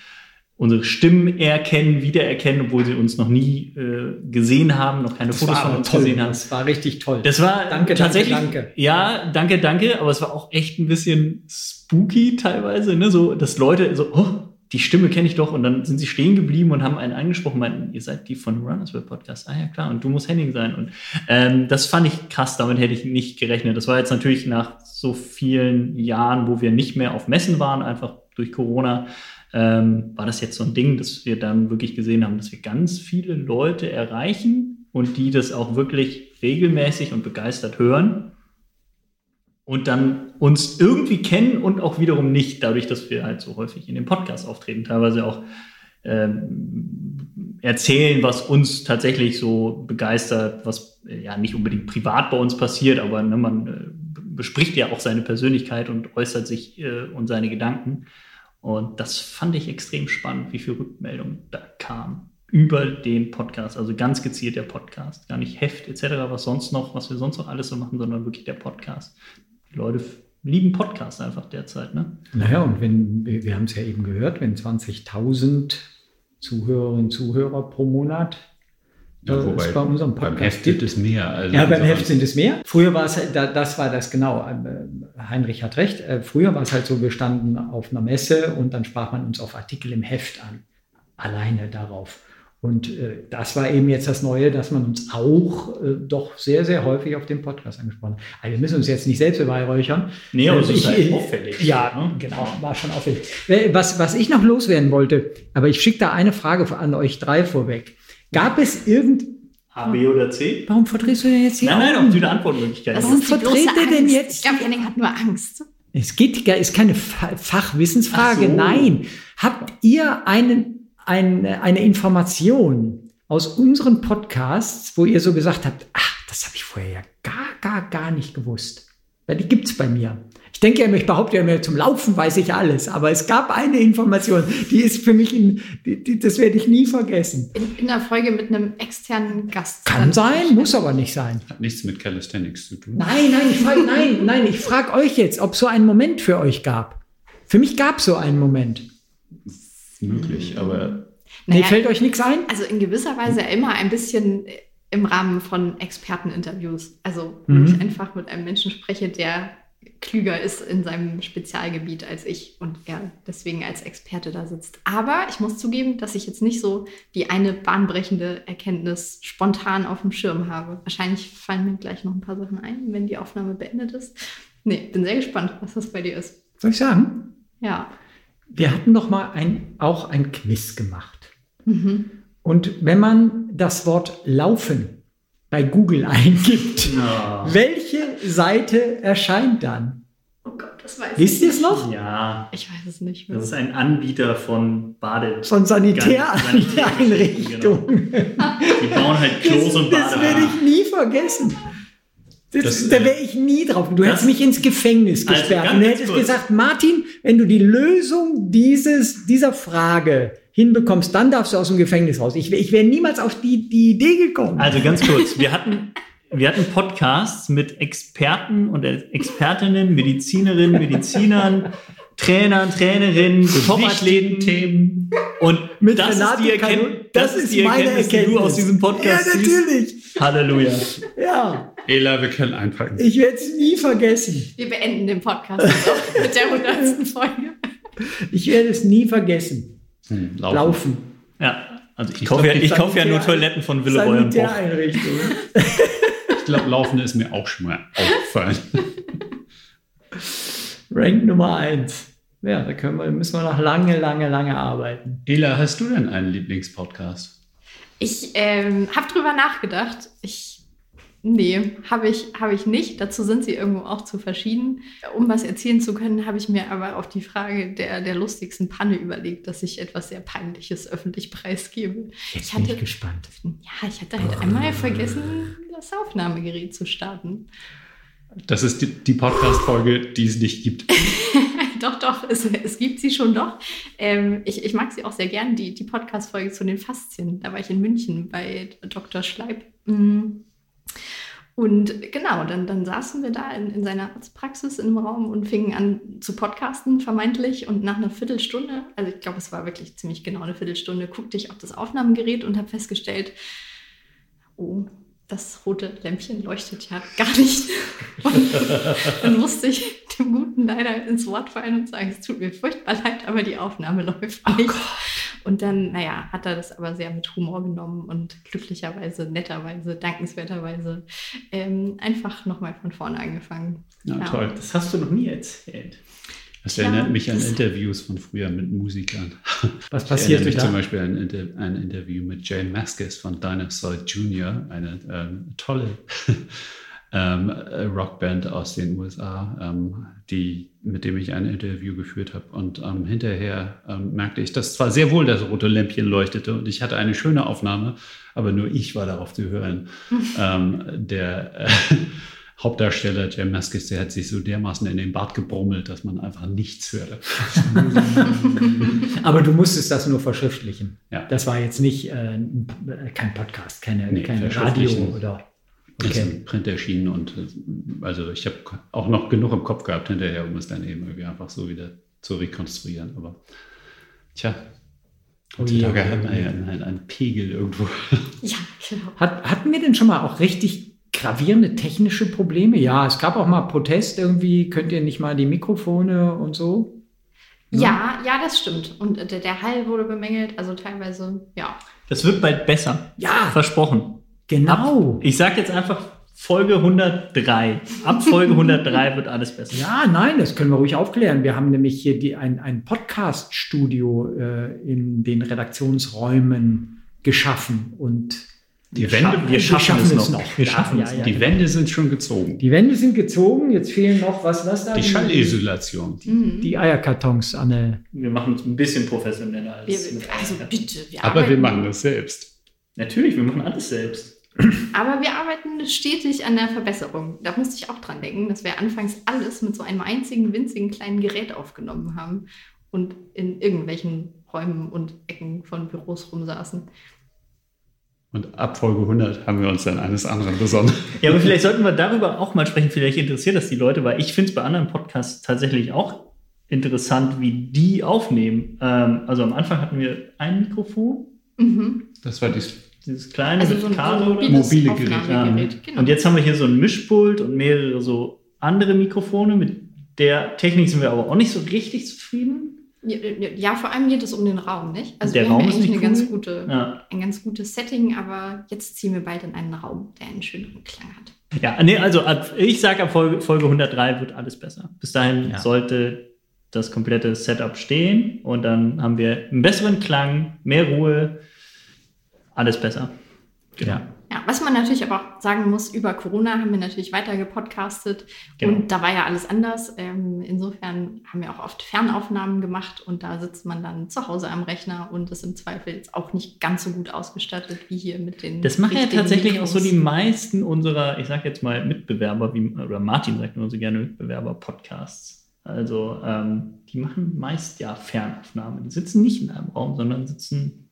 unsere Stimmen erkennen, wiedererkennen, obwohl sie uns noch nie äh, gesehen haben, noch keine Das Fotos von uns toll. gesehen haben. Das war richtig toll. Das war Danke, tatsächlich. danke, danke. Ja, danke, danke. Aber es war auch echt ein bisschen spooky teilweise, ne? So, dass Leute so, oh, die Stimme kenne ich doch. Und dann sind sie stehen geblieben und haben einen angesprochen, meinten, ihr seid die von Runners World Podcast. Ah ja, klar. Und du musst Henning sein. Und ähm, das fand ich krass. Damit hätte ich nicht gerechnet. Das war jetzt natürlich nach so vielen Jahren, wo wir nicht mehr auf Messen waren, einfach durch Corona. Ähm, war das jetzt so ein Ding, dass wir dann wirklich gesehen haben, dass wir ganz viele Leute erreichen und die das auch wirklich regelmäßig und begeistert hören und dann uns irgendwie kennen und auch wiederum nicht, dadurch, dass wir halt so häufig in dem Podcast auftreten, teilweise auch ähm, erzählen, was uns tatsächlich so begeistert, was äh, ja nicht unbedingt privat bei uns passiert, aber ne, man äh, bespricht ja auch seine Persönlichkeit und äußert sich äh, und seine Gedanken. Und das fand ich extrem spannend, wie viel Rückmeldung da kam über den Podcast, also ganz gezielt der Podcast, gar nicht Heft etc., was sonst noch, was wir sonst noch alles so machen, sondern wirklich der Podcast. Die Leute lieben Podcast einfach derzeit, ne? Naja, und wenn, wir haben es ja eben gehört, wenn 20.000 Zuhörerinnen und Zuhörer pro Monat Ja, äh, wobei bei unserem beim Podcast Heft gibt. es mehr. Also Ja, beim Heft sind es mehr. Früher war es, halt- da, das war das genau. äh, Heinrich hat recht. Äh, Früher war es halt so, wir standen auf einer Messe und dann sprach man uns auf Artikel im Heft an. Alleine darauf. Und äh, das war eben jetzt das Neue, dass man uns auch äh, doch sehr, sehr häufig auf dem Podcast angesprochen hat. Also wir müssen uns jetzt nicht selbst beweihräuchern. Nee, aber es ist halt auffällig. Ja, ne? genau, war schon auffällig. Was, was ich noch loswerden wollte, aber ich schicke da eine Frage an euch drei vorweg. Gab es irgend... A, B oder C? Warum verdrehst du denn jetzt die Nein, nein, auf die Antwortmöglichkeit. Warum bloße vertrete denn jetzt- Ich glaube, Henning hat nur Angst. Es geht, ist keine Fa- Fachwissensfrage. Ach so. Nein. Habt ihr einen, eine, eine Information aus unseren Podcasts, wo ihr so gesagt habt, ach, das habe ich vorher ja gar, gar, gar nicht gewusst? Weil die gibt's bei mir. Ich denke ja, ich behaupte ja immer, zum Laufen weiß ich alles, aber es gab eine Information, die ist für mich, in, die, die, das werde ich nie vergessen. In, in einer Folge mit einem externen Gast. Kann sein, muss aber nicht sein. Hat nichts mit Calisthenics zu tun. Nein, nein, ich frage, nein, nein, ich frage euch jetzt, ob es so einen Moment für euch gab. Für mich gab es so einen Moment. Möglich, aber Nee, Naja, fällt euch nichts ein? Also in gewisser Weise immer ein bisschen im Rahmen von Experteninterviews. Also wo Mhm. ich einfach mit einem Menschen spreche, der klüger ist in seinem Spezialgebiet als ich und er deswegen als Experte da sitzt. Aber ich muss zugeben, dass ich jetzt nicht so die eine bahnbrechende Erkenntnis spontan auf dem Schirm habe. Wahrscheinlich fallen mir gleich noch ein paar Sachen ein, wenn die Aufnahme beendet ist. Nee, bin sehr gespannt, was das bei dir ist. Soll ich sagen? Ja. Wir hatten doch mal ein, auch ein Quiz gemacht. Mhm. Und wenn man das Wort laufen bei Google (laughs) eingibt, Ja. welche Seite erscheint dann? Oh Gott, das weiß Wisst ihr es noch? Ja, Ich weiß es nicht mehr. das ist ein Anbieter von Bade. Von Sanitäreinrichtungen. Die bauen halt Klos und Das werde ich nie vergessen. Das, Das, da äh, wäre ich nie drauf. Du das- hättest mich ins Gefängnis Also, gesperrt ganz und hättest kurz. gesagt, Martin, wenn du die Lösung dieses, dieser Frage hinbekommst, dann darfst du aus dem Gefängnis raus. Ich, ich wäre niemals auf die, die Idee gekommen. Also ganz (laughs) kurz, wir hatten, wir hatten Podcasts mit Experten und Expertinnen, Medizinerinnen, Medizinern, Trainern, Trainerinnen, Topathleten. Themen. Und Mit das, ist die Erkenntnis, das, ist die meine Erkenntnis, die du aus diesem Podcast Ja, natürlich. Halleluja. Ja, Ela, wir können einpacken. ich werde es nie vergessen. Wir beenden den Podcast mit der 100. (laughs) Folge. Ich werde es nie vergessen. Hm, laufen. Laufen. Ja, also ich, Ich kaufe glaub, ja, ich kaufe ja nur Toiletten von Willeroy und Boch. Ich glaube, Laufen ist mir auch schon mal aufgefallen. (laughs) Rank Nummer eins. Ja, da können wir, müssen wir noch lange, lange, lange arbeiten. Ela, hast du denn einen Lieblingspodcast? Ich ähm, habe drüber nachgedacht. Ich, nee, habe ich, hab ich nicht. Dazu sind sie irgendwo auch zu verschieden. Um was erzählen zu können, habe ich mir aber auf die Frage der, der lustigsten Panne überlegt, dass ich etwas sehr Peinliches öffentlich preisgebe. Jetzt Ich bin hatte- ich gespannt. Ja, ich hatte halt einmal vergessen, das Aufnahmegerät zu starten. Das ist die, die Podcast-Folge, die es nicht gibt. (laughs) doch, doch, es, es gibt sie schon doch. Ähm, ich, ich mag sie auch sehr gern, die, die Podcast-Folge zu den Faszien. Da war ich in München bei Dr. Schleib. Mm. Und genau, dann, dann saßen wir da in, in seiner Arztpraxis im Raum und fingen an zu podcasten, vermeintlich. Und nach einer Viertelstunde, also ich glaube, es war wirklich ziemlich genau eine Viertelstunde, guckte ich auf das Aufnahmegerät und habe festgestellt, oh, das rote Lämpchen leuchtet ja (laughs) gar nicht. Und dann musste ich dem Guten leider ins Wort fallen und sagen, es tut mir furchtbar leid, aber die Aufnahme läuft nicht. Und dann, naja, hat er das aber sehr mit Humor genommen und glücklicherweise, netterweise, dankenswerterweise ähm, einfach nochmal von vorne angefangen. Ja, Ja. toll. Das hast du noch nie erzählt. Das Ja, erinnert mich an Interviews von früher mit Musikern. (laughs) Was passierte mich zum da? Beispiel an ein, Inter ein Interview mit Jay Maskis von Dinosaur Jr., eine ähm, tolle ähm, äh, Rockband aus den USA, ähm, die, mit dem ich ein Interview geführt habe. Und ähm, hinterher ähm, merkte ich, dass zwar sehr wohl das rote Lämpchen leuchtete und ich hatte eine schöne Aufnahme, aber nur ich war darauf zu hören. (laughs) ähm, der äh, Hauptdarsteller Jay Maskis, der hat sich so dermaßen in den Bart gebrummelt, dass man einfach nichts hörte. Aber du musstest das nur verschriftlichen. Ja. Das war jetzt nicht äh, ein- kein Podcast, keine, Nee, kein Radio oder. Ist Okay. im Print erschienen und äh, also ich habe auch noch genug im Kopf gehabt hinterher, um es dann eben irgendwie einfach so wieder zu rekonstruieren. Aber tja, Oh heutzutage je, hat man ja einen, einen, einen Pegel irgendwo. (laughs) Ja, genau. Hat, hatten wir denn schon mal auch richtig gravierende technische Probleme? Ja, es gab auch mal Protest irgendwie, könnt ihr nicht mal die Mikrofone und so? Ja, ja, das stimmt. Und äh, der, der Hall wurde bemängelt, also teilweise, ja. Das wird bald besser. Ja, Versprochen. Genau. Ich sage jetzt einfach Folge 103. Ab Folge 103 (laughs) wird alles besser. Ja, nein, das können wir ruhig aufklären. Wir haben nämlich hier die, ein, ein Podcast-Studio äh, in den Redaktionsräumen geschaffen und Die Wir Wände, schaffen- wir schaffen es noch. Wir Ja, schaffen ja, es ja, noch. die genau. Wände sind schon gezogen. Die Wände sind gezogen, jetzt fehlen noch was, was da? Die Schallisolation. Mhm. Die Eierkartons, Anne. Wir machen uns ein bisschen professioneller als. Wir, also bitte, wir Aber wir machen das selbst. Natürlich, wir machen alles selbst. Aber wir arbeiten stetig an der Verbesserung. Da musste ich auch dran denken, dass wir anfangs alles mit so einem einzigen winzigen kleinen Gerät aufgenommen haben und in irgendwelchen Räumen und Ecken von Büros rumsaßen. Und ab Folge 100 haben wir uns dann eines anderen besonnen. (laughs) Ja, aber vielleicht sollten wir darüber auch mal sprechen. Vielleicht interessiert das die Leute, weil ich finde es bei anderen Podcasts tatsächlich auch interessant, wie die aufnehmen. Ähm, also am Anfang hatten wir ein Mikrofon, Mhm. Das war die dieses kleine Also mit so ein, so oder mobiles Mobile Gerät. Ja. Genau. Und jetzt haben wir hier so ein Mischpult und mehrere so andere Mikrofone. Mit der Technik sind wir aber auch nicht so richtig zufrieden. Ja, ja, vor allem geht es um den Raum, nicht? Also Der wir Raum haben ist eigentlich nicht eine ganz cool. gute, Ja, ein ganz gutes Setting, aber jetzt ziehen wir bald in einen Raum, der einen schöneren Klang hat. ja nee, also ab, ich sage ab Folge, Folge 103 wird alles besser. Bis dahin Ja. sollte das komplette Setup stehen und dann haben wir einen besseren Klang, mehr Ruhe, alles besser. Ja. Ja. was man natürlich aber auch sagen muss, über Corona haben wir natürlich weiter gepodcastet Genau. und da war ja alles anders. Ähm, insofern haben wir auch oft Fernaufnahmen gemacht und da sitzt man dann zu Hause am Rechner und ist im Zweifel jetzt auch nicht ganz so gut ausgestattet wie hier mit den. Das machen ja tatsächlich auch so Mikros. die meisten unserer, ich sag jetzt mal Mitbewerber, wie, oder Martin sagt immer so gerne Mitbewerber-Podcasts. Also ähm, die machen meist ja Fernaufnahmen. Die sitzen nicht in einem Raum, sondern sitzen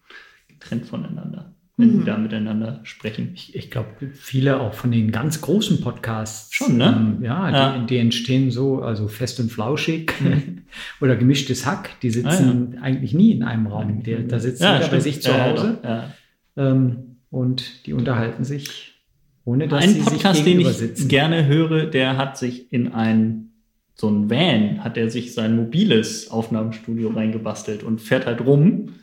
getrennt voneinander, wenn Mhm. sie da miteinander sprechen. Ich, ich glaube, viele auch von den ganz großen Podcasts. Schon, ne? Ähm, ja, Ja. Die, die entstehen so, also fest und flauschig (laughs) oder gemischtes Hack. Die Ah, sitzen eigentlich nie in einem Raum. Der, da sitzt jeder bei stimmt. sich zu Ja, ja, Hause ja. ähm, und die unterhalten sich, ohne dass Ein sie Podcast, sich den ich sitzen. gerne höre, der hat sich in ein so ein Van, hat er sich sein mobiles Aufnahmestudio reingebastelt und fährt halt rum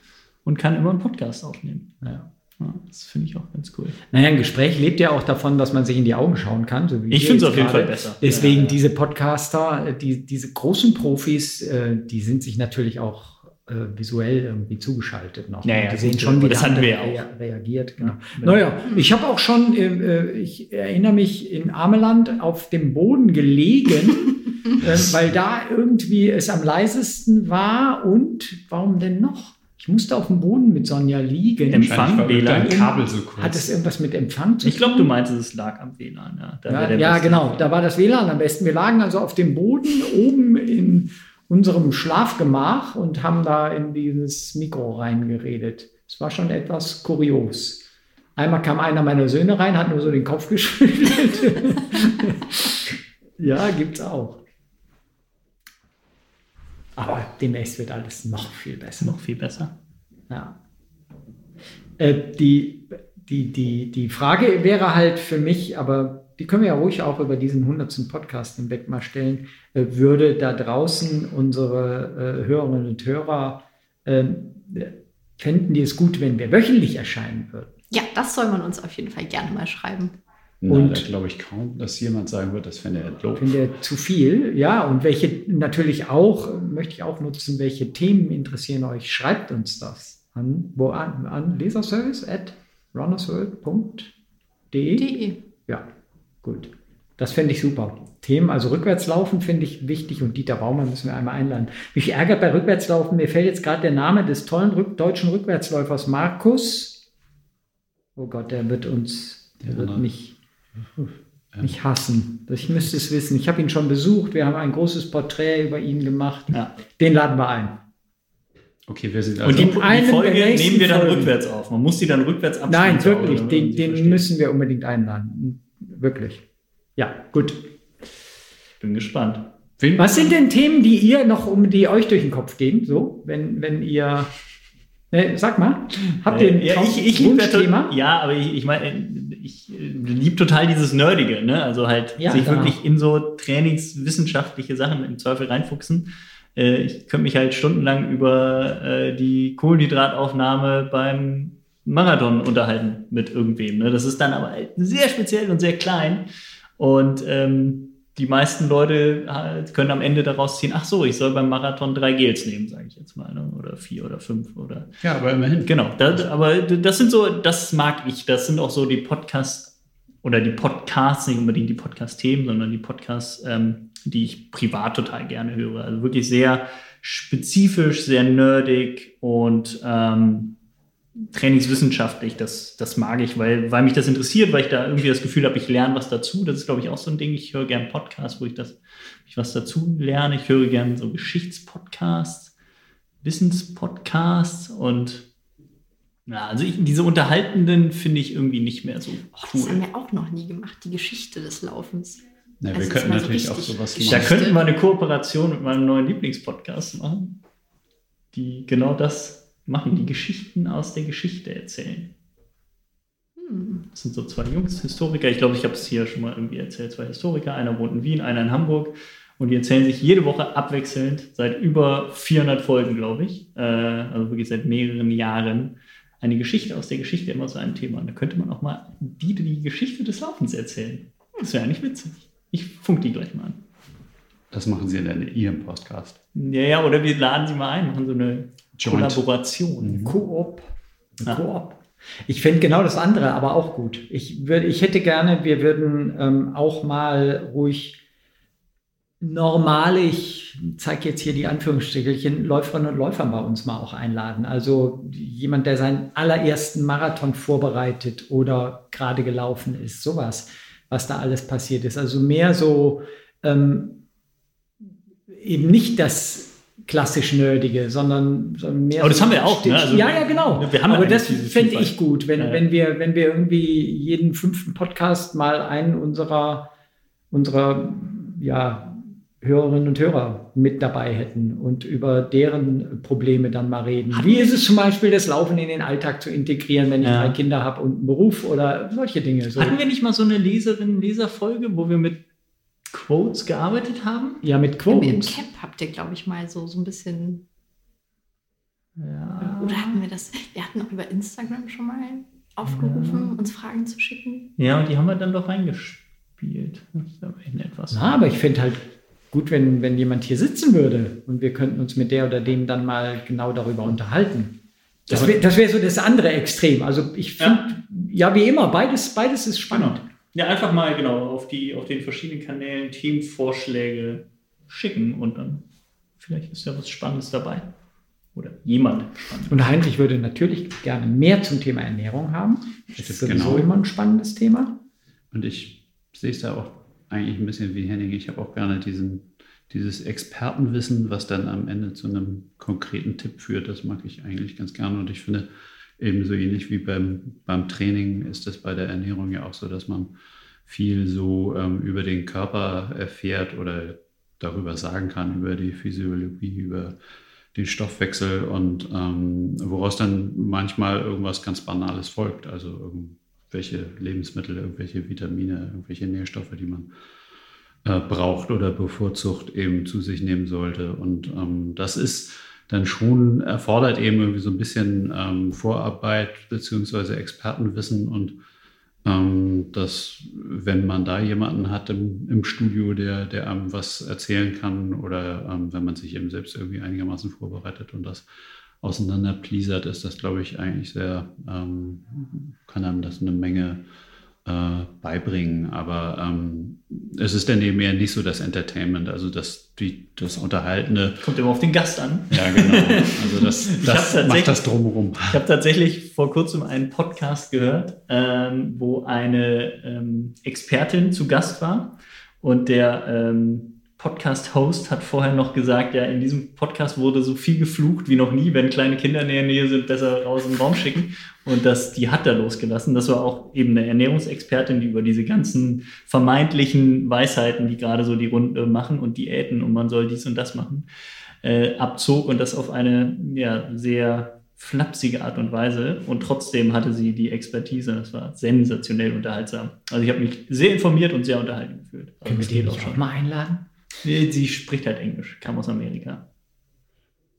und kann immer einen Podcast aufnehmen. Ja. Ja, das finde ich auch ganz cool. Naja, ein Gespräch lebt ja auch davon, dass man sich in die Augen schauen kann. So wie Ich wir finde es auf jeden. Fall besser. Deswegen Ja, ja. diese Podcaster, die, diese großen Profis, äh, die sind sich natürlich auch äh, visuell irgendwie zugeschaltet noch. Ja, ja, Und die sehen schon, wie das wir andere ja auch. rea- reagiert. Genau. genau. Naja, ich habe auch schon, äh, äh, ich erinnere mich in Ameland auf dem Boden gelegen, (laughs) äh, weil da irgendwie es am leisesten war. Und warum denn noch? Ich musste auf dem Boden mit Sonja liegen. Empfang, WLAN. Kabel so kurz. Hat es irgendwas mit Empfang zu Ich glaube, du meintest, es lag am WLAN. Ja, Da ja, ja, genau. Da war das WLAN am besten. Wir lagen also auf dem Boden oben in unserem Schlafgemach und haben da in dieses Mikro reingeredet. Es war schon etwas kurios. Einmal kam einer meiner Söhne rein, hat nur so den Kopf (laughs) geschüttelt. ja, gibt's auch. Aber demnächst wird alles noch viel besser. Noch viel besser. Ja. Äh, die, die, die, die Frage wäre halt für mich, aber die können wir ja ruhig auch über diesen 100. Podcast hinweg mal stellen, äh, würde da draußen unsere äh, Hörerinnen und Hörer, äh, fänden die es gut, wenn wir wöchentlich erscheinen würden? Ja, das soll man uns auf jeden Fall gerne mal schreiben. Und Und- da glaube ich kaum, dass jemand sagen wird, das fände er doof. Finde er zu viel, ja, und welche natürlich auch, möchte ich auch nutzen, welche Themen interessieren euch? Schreibt uns das an, wo an, an leserservice at runnersworld.de. De. Ja, gut. Das fände ich super. Themen, also Rückwärtslaufen finde ich wichtig und Dieter Baumann müssen wir einmal einladen. Mich ärgert bei Rückwärtslaufen, mir fällt jetzt gerade der Name des tollen Rück deutschen Rückwärtsläufers Markus. Oh Gott, der wird uns, der Ja, wird mich, mich hassen. Ich müsste es wissen. Ich habe ihn schon besucht, wir haben ein großes Porträt über ihn gemacht. Ja. Den laden wir ein. Okay, wir sind Und also. die, in einem die Folge nehmen wir dann Folgen. rückwärts auf. Man muss die dann rückwärts abspielen. Nein, wirklich, den, den müssen wir unbedingt einladen. Wirklich. Ja, gut. Bin gespannt. Was sind denn Themen, die ihr noch um die euch durch den Kopf gehen? So, wenn, wenn ihr. Ne, sag mal, habt ihr ein Äh, ja, ich, ich Wunschthema? ja, aber ich, ich meine, ich liebe total dieses Nerdige, ne? Also halt Ja, sich genau. wirklich in so trainingswissenschaftliche Sachen im Zweifel reinfuchsen. Äh, ich könnte mich halt stundenlang über äh, die Kohlenhydrataufnahme beim Marathon unterhalten mit irgendwem. Ne? Das ist dann aber halt sehr speziell und sehr klein. Und ähm, die meisten Leute halt können am Ende daraus ziehen, ach so, ich soll beim Marathon drei Gels nehmen, sage ich jetzt mal, ne? oder vier oder fünf oder Ja, aber immerhin. Genau, das, aber das sind so, das mag ich. Das sind auch so die Podcasts oder die Podcasts, nicht unbedingt die Podcast-Themen, sondern die Podcasts, ähm, die ich privat total gerne höre. Also wirklich sehr spezifisch, sehr nerdig und ähm, trainingswissenschaftlich. Das, das mag ich, weil, weil mich das interessiert, weil ich da irgendwie das Gefühl habe, ich lerne was dazu. Das ist, glaube ich, auch so ein Ding. Ich höre gerne Podcasts, wo ich das, ich was dazu lerne. Ich höre gerne so Geschichtspodcasts, Wissenspodcasts und ja, also ich, diese Unterhaltenden finde ich irgendwie nicht mehr so Oh, das haben cool. wir auch noch nie gemacht, die Geschichte des Laufens. Ja, Also wir könnten mal so natürlich auch sowas Geschichte. Da machen. könnten wir eine Kooperation mit meinem neuen Lieblingspodcast machen, die genau das machen, die Geschichten aus der Geschichte erzählen. Hm. Das sind so zwei Jungs, Historiker. Ich glaube, ich habe es hier schon mal irgendwie erzählt. Zwei Historiker, einer wohnt in Wien, einer in Hamburg. Und die erzählen sich jede Woche abwechselnd seit über 400 Folgen, glaube ich. Äh, also wirklich seit mehreren Jahren. Eine Geschichte aus der Geschichte immer zu einem Thema. Und da könnte man auch mal die, die Geschichte des Laufens erzählen. Das wäre eigentlich witzig. Ich funk die gleich mal an. Das machen sie dann in ihrem Podcast. Ja, ja, oder wir laden sie mal ein, machen so eine Joint. Kollaboration. Koop. Ja. Koop. Ich finde genau das andere aber auch gut. Ich, würd, ich hätte gerne, wir würden ähm, auch mal ruhig normal, ich zeige jetzt hier die Anführungsstrichelchen, Läuferinnen und Läufer bei uns mal auch einladen. Also jemand, der seinen allerersten Marathon vorbereitet oder gerade gelaufen ist, sowas, was da alles passiert ist. Also mehr so ähm, eben nicht das klassisch Nerdige, sondern, sondern mehr. Aber das so haben wir auch, ne? Also ja, ja, genau. Wir haben Aber das fände ich gut, wenn, Ja, wenn, wir, wenn wir irgendwie jeden fünften Podcast mal einen unserer, unserer ja, Hörerinnen und Hörer mit dabei hätten und über deren Probleme dann mal reden. Wie ist es zum Beispiel, das Laufen in den Alltag zu integrieren, wenn ich Ja. drei Kinder habe und einen Beruf oder solche Dinge. So. Hatten wir nicht mal so eine Leserin-Leserfolge, wo wir mit Quotes gearbeitet haben? Ja, mit Im, Im Quotes. Cap habt ihr, glaube ich, mal so, so ein bisschen. Ja. Oder hatten wir das? Wir hatten auch über Instagram schon mal aufgerufen, uns Fragen zu schicken. Ja, und die haben wir dann doch reingespielt. Das ist aber in etwas. Na, aber ich finde halt gut, wenn, wenn jemand hier sitzen würde und wir könnten uns mit der oder dem dann mal genau darüber unterhalten. Das wäre das wär so das andere Extrem. Also ich finde, ja. wie immer, beides, beides ist spannend. Genau. Ja, einfach mal genau auf, die, auf den verschiedenen Kanälen Themenvorschläge schicken und dann vielleicht ist ja was Spannendes dabei. Oder jemand spannend. Und Heinrich würde natürlich gerne mehr zum Thema Ernährung haben. Das ist Stimmt, sowieso genau. immer ein spannendes Thema. Und ich sehe es da auch eigentlich ein bisschen wie Henning. Ich habe auch gerne diesen, dieses Expertenwissen, was dann am Ende zu einem konkreten Tipp führt. Das mag ich eigentlich ganz gerne. Und ich finde, ebenso ähnlich wie beim, beim Training ist es bei der Ernährung ja auch so, dass man viel so ähm, über den Körper erfährt oder darüber sagen kann, über die Physiologie, über den Stoffwechsel und ähm, woraus dann manchmal irgendwas ganz Banales folgt. Also irgendwelche Lebensmittel, irgendwelche Vitamine, irgendwelche Nährstoffe, die man äh, braucht oder bevorzugt eben zu sich nehmen sollte. Und ähm, das ist dann schon erfordert eben irgendwie so ein bisschen ähm, Vorarbeit beziehungsweise Expertenwissen und ähm, dass wenn man da jemanden hat im, im Studio, der, der einem was erzählen kann oder ähm, wenn man sich eben selbst irgendwie einigermaßen vorbereitet und das auseinanderpliesert, ist das, glaube ich, eigentlich sehr, ähm, kann einem das eine Menge äh, beibringen. Aber ähm, es ist dann eben eher nicht so das Entertainment, also das, die, das Unterhaltende. Kommt immer auf den Gast an. Ja, genau. Also (laughs) das, das macht das drumherum. Ich habe tatsächlich vor kurzem einen Podcast gehört, ähm, wo eine ähm, Expertin zu Gast war und der ähm, Podcast-Host hat vorher noch gesagt, ja, in diesem Podcast wurde so viel geflucht wie noch nie, wenn kleine Kinder in der Nähe sind, besser raus in den Raum schicken. Und das, die hat da losgelassen. Das war auch eben eine Ernährungsexpertin, die über diese ganzen vermeintlichen Weisheiten, die gerade so die Runde machen und Diäten und man soll dies und das machen, äh, abzog und das auf eine ja, sehr flapsige Art und Weise. Und trotzdem hatte sie die Expertise. Das war sensationell unterhaltsam. Also ich habe mich sehr informiert und sehr unterhalten gefühlt. Also Können wir das die auch mal einladen? Sie spricht halt Englisch, kam aus Amerika.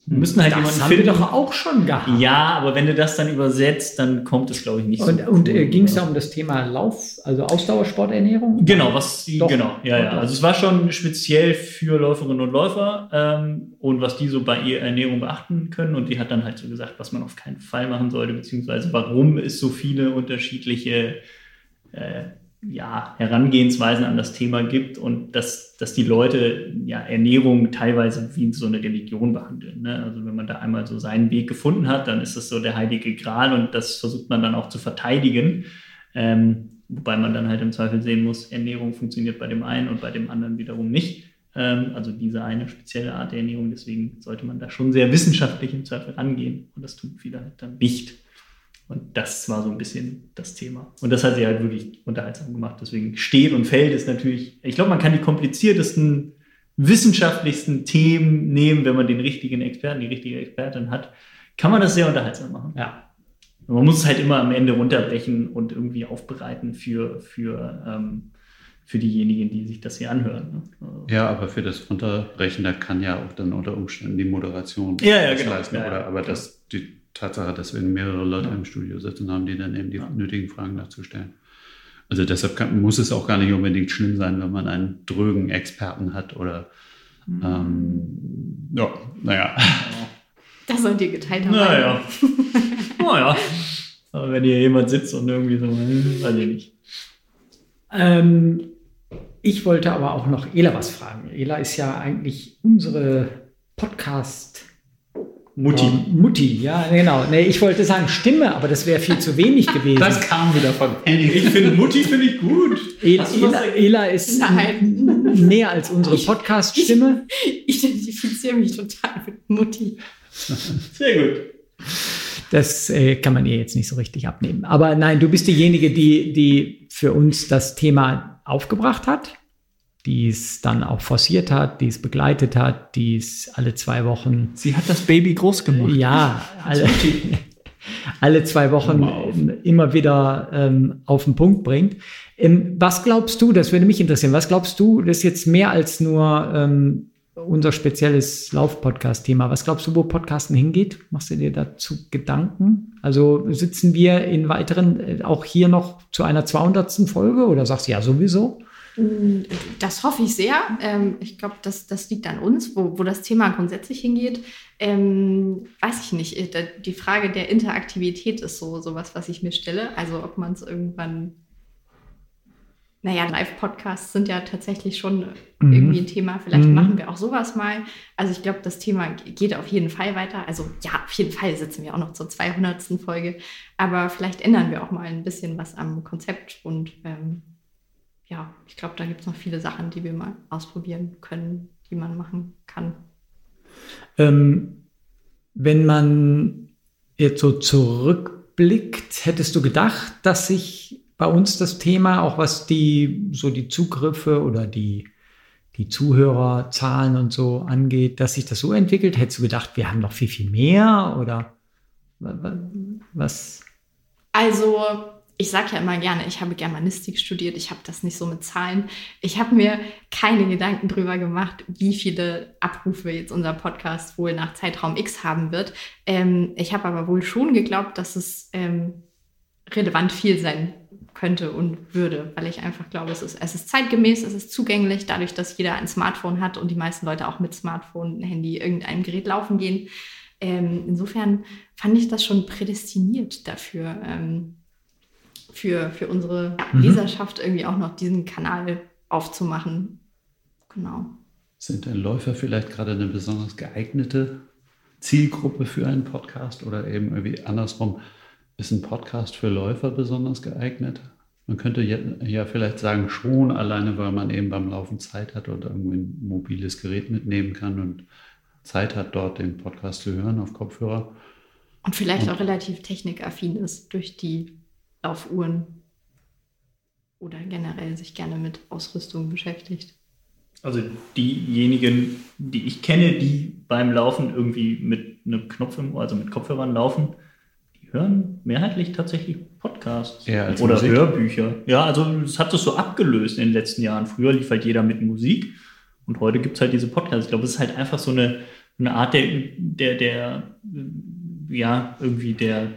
Wir müssen halt das jemanden haben finden. wir doch auch schon gehabt. ja, aber wenn du das dann übersetzt, dann kommt es, glaube ich, nicht Und, so. und äh, ging es da um das Thema Lauf, also Ausdauersporternährung? Genau, was die, genau, ja, ja. Also es war schon speziell für Läuferinnen und Läufer ähm, und was die so bei ihrer Ernährung beachten können. Und die hat dann halt so gesagt, was man auf keinen Fall machen sollte, beziehungsweise warum es so viele unterschiedliche äh, ja, Herangehensweisen an das Thema gibt und dass, dass die Leute ja, Ernährung teilweise wie so eine Religion behandeln. Ne? Also wenn man da einmal so seinen Weg gefunden hat, dann ist das so der heilige Gral und das versucht man dann auch zu verteidigen. Ähm, wobei man dann halt im Zweifel sehen muss, Ernährung funktioniert bei dem einen und bei dem anderen wiederum nicht. Ähm, also diese eine spezielle Art der Ernährung, deswegen sollte man da schon sehr wissenschaftlich im Zweifel rangehen und das tun viele halt dann nicht. Und das war so ein bisschen das Thema. Und das hat sie halt wirklich unterhaltsam gemacht. Deswegen steht und fällt ist natürlich, ich glaube, man kann die kompliziertesten, wissenschaftlichsten Themen nehmen, wenn man den richtigen Experten, die richtige Expertin hat, kann man das sehr unterhaltsam machen. Ja. Und Man muss es halt immer am Ende runterbrechen und irgendwie aufbereiten für, für, ähm, für diejenigen, die sich das hier anhören. Ne? Also- Ja, aber für das Runterbrechen, da kann ja auch dann unter Umständen die Moderation Ja, ja, genau. leisten. Ja, ja, Oder, aber klar. das, die Tatsache, dass wir mehrere Leute im Studio sitzen haben, die dann eben die Ja. nötigen Fragen dazu stellen. Also deshalb kann, muss es auch gar nicht unbedingt schlimm sein, wenn man einen drögen Experten hat oder Mhm. ähm, ja, naja. Das sollt ihr geteilt haben. Naja. naja. Aber wenn hier jemand sitzt und irgendwie so, hm, weiß ich nicht. Ähm, ich wollte aber auch noch Ela was fragen. Ela ist ja eigentlich unsere Podcast- Mutti. Ähm, Mutti, ja, genau. Nee, ich wollte sagen Stimme, aber das wäre viel zu wenig (laughs) gewesen. Das kam wieder von Henning. Ich finde Mutti finde ich gut. El Ela? Ela ist Nein. mehr als unsere Podcast-Stimme. Ich identifiziere mich total mit Mutti. Sehr gut. Das äh, kann man ihr jetzt nicht so richtig abnehmen. Aber nein, du bist diejenige, die, die für uns das Thema aufgebracht hat, die es dann auch forciert hat, die es begleitet hat, die es alle zwei Wochen, Sie hat das Baby groß gemacht. ja, alle, (laughs) alle zwei Wochen immer wieder ähm, auf den Punkt bringt. Ähm, was glaubst du, das würde mich interessieren, was glaubst du, das ist jetzt mehr als nur ähm, unser spezielles Lauf-Podcast-Thema. Was glaubst du, wo Podcasten hingeht? Machst du dir dazu Gedanken? Also sitzen wir in weiteren, äh, auch hier noch zu einer 200. Folge oder sagst du ja sowieso? Das hoffe ich sehr. Ähm, ich glaube, das, das liegt an uns, wo, wo das Thema grundsätzlich hingeht. Ähm, weiß ich nicht. Äh, Die Frage der Interaktivität ist so sowas, was ich mir stelle. Also ob man es irgendwann. Naja, Live-Podcasts sind ja tatsächlich schon Mhm. irgendwie ein Thema. Vielleicht Mhm. machen wir auch sowas mal. Also ich glaube, das Thema geht auf jeden Fall weiter. Also ja, auf jeden Fall sitzen wir auch noch zur 200. Folge. Aber vielleicht ändern wir auch mal ein bisschen was am Konzept und ähm, ja, ich glaube, da gibt es noch viele Sachen, die wir mal ausprobieren können, die man machen kann. Ähm, wenn man jetzt so zurückblickt, hättest du gedacht, dass sich bei uns das Thema, auch was die so die Zugriffe oder die, die Zuhörerzahlen und so angeht, dass sich das so entwickelt? Hättest du gedacht, wir haben noch viel, viel mehr oder wa- wa- was? Also, ich sage ja immer gerne, ich habe Germanistik studiert, ich habe das nicht so mit Zahlen. Ich habe mir keine Gedanken drüber gemacht, wie viele Abrufe jetzt unser Podcast wohl nach Zeitraum X haben wird. Ähm, ich habe aber wohl schon geglaubt, dass es ähm, relevant viel sein könnte und würde, weil ich einfach glaube, es ist, es ist zeitgemäß, es ist zugänglich, dadurch, dass jeder ein Smartphone hat und die meisten Leute auch mit Smartphone, Handy, irgendeinem Gerät laufen gehen. Ähm, insofern fand ich das schon prädestiniert dafür, ähm, für, für unsere Mhm. Leserschaft irgendwie auch noch diesen Kanal aufzumachen. Genau. Sind denn Läufer vielleicht gerade eine besonders geeignete Zielgruppe für einen Podcast oder eben irgendwie andersrum? Ist ein Podcast für Läufer besonders geeignet? Man könnte ja, ja vielleicht sagen, schon alleine, weil man eben beim Laufen Zeit hat oder irgendwie ein mobiles Gerät mitnehmen kann und Zeit hat, dort den Podcast zu hören auf Kopfhörer. Und vielleicht Und- auch relativ technikaffin ist durch die Laufuhren oder generell sich gerne mit Ausrüstung beschäftigt. Also diejenigen, die ich kenne, die beim Laufen irgendwie mit einem Knopf im Ohr, also mit Kopfhörern laufen, die hören mehrheitlich tatsächlich Podcasts oder Musik. Hörbücher. Ja, also es hat das so abgelöst in den letzten Jahren. Früher lief halt jeder mit Musik und heute gibt es halt diese Podcasts. Ich glaube, es ist halt einfach so eine, eine Art der, der, der, ja, irgendwie der,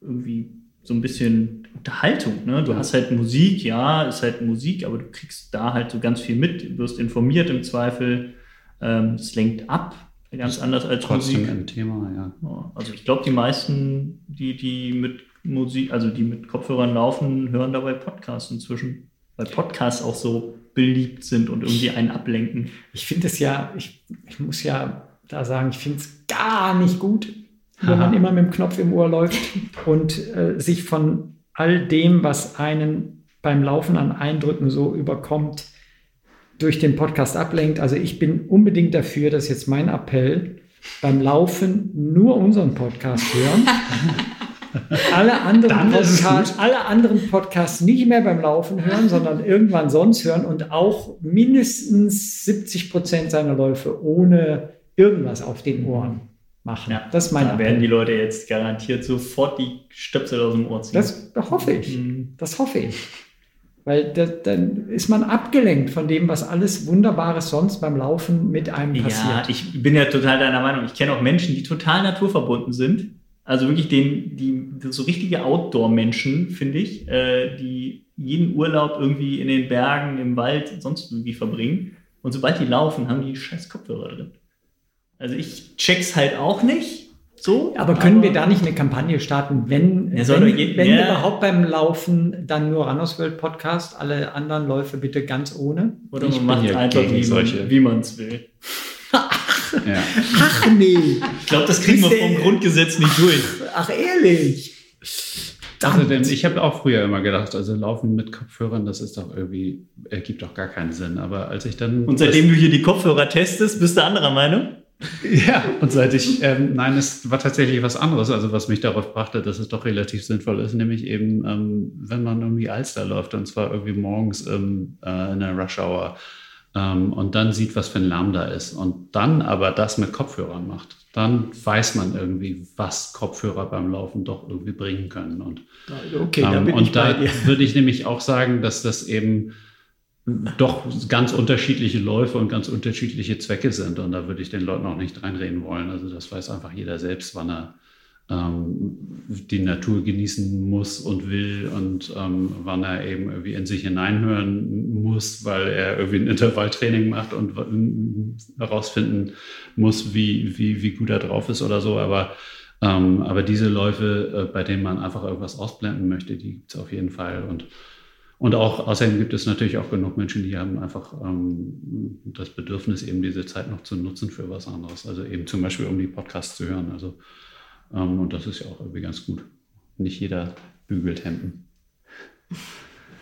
irgendwie so ein bisschen Unterhaltung. Ne? Du hast halt Musik, ja, ist halt Musik, aber du kriegst da halt so ganz viel mit, du wirst informiert im Zweifel. Ähm, Es lenkt ab, ganz anders als Trotzdem Musik. ein Thema. Ja, Also ich glaube, die meisten, die, die mit Musik, also die mit Kopfhörern laufen, hören dabei Podcasts inzwischen. Weil Podcasts auch so beliebt sind und irgendwie einen ablenken. Ich finde es ja, ich, ich muss ja da sagen, ich finde es gar nicht gut, Haha. man immer mit dem Knopf im Ohr läuft und äh, sich von all dem, was einen beim Laufen an Eindrücken so überkommt, durch den Podcast ablenkt. Also ich bin unbedingt dafür, dass jetzt mein Appell beim Laufen nur unseren Podcast hören. (laughs) alle, anderen Podcasts, alle anderen Podcasts nicht mehr beim Laufen hören, sondern irgendwann sonst hören und auch mindestens 70 Prozent seiner Läufe ohne irgendwas auf den Ohren machen. Ja, das ist mein Da werden die. Leute jetzt garantiert sofort die Stöpsel aus dem Ohr ziehen. Das hoffe ich. Mhm. Das hoffe ich. Weil da, dann ist man abgelenkt von dem, was alles Wunderbares sonst beim Laufen mit einem Ja, passiert. ich bin ja total deiner Meinung. Ich kenne auch Menschen, die total naturverbunden sind. Also wirklich den, die, so richtige Outdoor-Menschen, finde ich, äh, die jeden Urlaub irgendwie in den Bergen, im Wald, sonst irgendwie verbringen. Und sobald die laufen, haben die scheiß Kopfhörer drin. Also ich check's halt auch nicht. So, Aber können wir da nicht eine Kampagne starten, wenn, Ja, wenn, doch je- wenn ja. überhaupt beim Laufen dann nur Runners World Podcast, alle anderen Läufe bitte ganz ohne? Oder Ich man macht ja einfach, wie solche- man wie man es will. (laughs) Ja. Ach nee, Ich glaube, das kriegen wir vom Grundgesetz nicht durch. ach ehrlich. Also denn ich habe auch früher immer gedacht, also Laufen mit Kopfhörern, das ist doch irgendwie, ergibt doch gar keinen Sinn. Aber als ich dann. Und seitdem du hier die Kopfhörer testest, bist du anderer Meinung? Ja, und seit ich, ähm, nein, es war tatsächlich was anderes, also was mich darauf brachte, dass es doch relativ sinnvoll ist, nämlich eben, ähm, wenn man irgendwie Alster läuft und zwar irgendwie morgens ähm, äh, in der Rush Hour ähm, und dann sieht, was für ein Lärm da ist und dann aber das mit Kopfhörern macht, dann weiß man irgendwie, was Kopfhörer beim Laufen doch irgendwie bringen können. Und Okay, da ähm, und da würde ich nämlich auch sagen, dass das eben doch ganz unterschiedliche Läufe und ganz unterschiedliche Zwecke sind. Und da würde ich den Leuten auch nicht reinreden wollen. Also das weiß einfach jeder selbst, wann er ähm, die Natur genießen muss und will und ähm, wann er eben irgendwie in sich hineinhören muss, weil er irgendwie ein Intervalltraining macht und herausfinden muss, wie, wie, wie gut er drauf ist oder so. Aber ähm, aber diese Läufe, äh, bei denen man einfach irgendwas ausblenden möchte, die gibt es auf jeden Fall. Und, und auch außerdem gibt es natürlich auch genug Menschen, die haben einfach ähm, das Bedürfnis, eben diese Zeit noch zu nutzen für was anderes. Also eben zum Beispiel, um die Podcasts zu hören. Also, ähm, und das ist ja auch irgendwie ganz gut. Nicht jeder bügelt Hemden.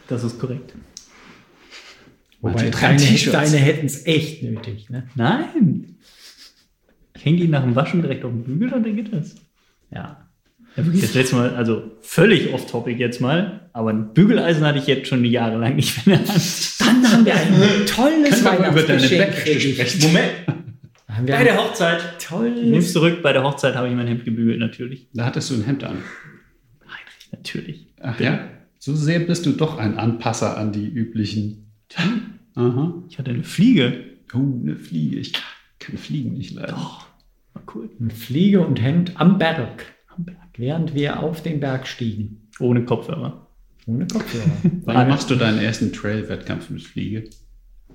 Das ist korrekt. Wobei deine, deine hätten es echt nötig. Ne? Nein. Ich hänge die nach dem Waschen direkt auf den Bügel und dann geht das. Ja. Das letzte Mal, also völlig off-topic jetzt mal, aber ein Bügeleisen hatte ich jetzt schon jahrelang nicht mehr. Dann haben wir ein tolles Weihnachtsgeschenk. Moment, Haben wir bei der Hochzeit. Ich nehme es tolles. zurück, bei der Hochzeit habe ich mein Hemd gebügelt, natürlich. Da hattest du ein Hemd an. Nein, natürlich. Ach ja? So sehr bist du doch ein Anpasser an die üblichen. Aha. Ich hatte eine Fliege. Oh, eine Fliege. Ich kann Fliegen nicht leiden. Doch, war cool. Fliege und Hemd am Berg, Am Berg. während wir auf den Berg stiegen. Ohne Kopfhörer. Ohne Kopfhörer. (laughs) Wann machst du deinen ersten Trail-Wettkampf mit Fliege?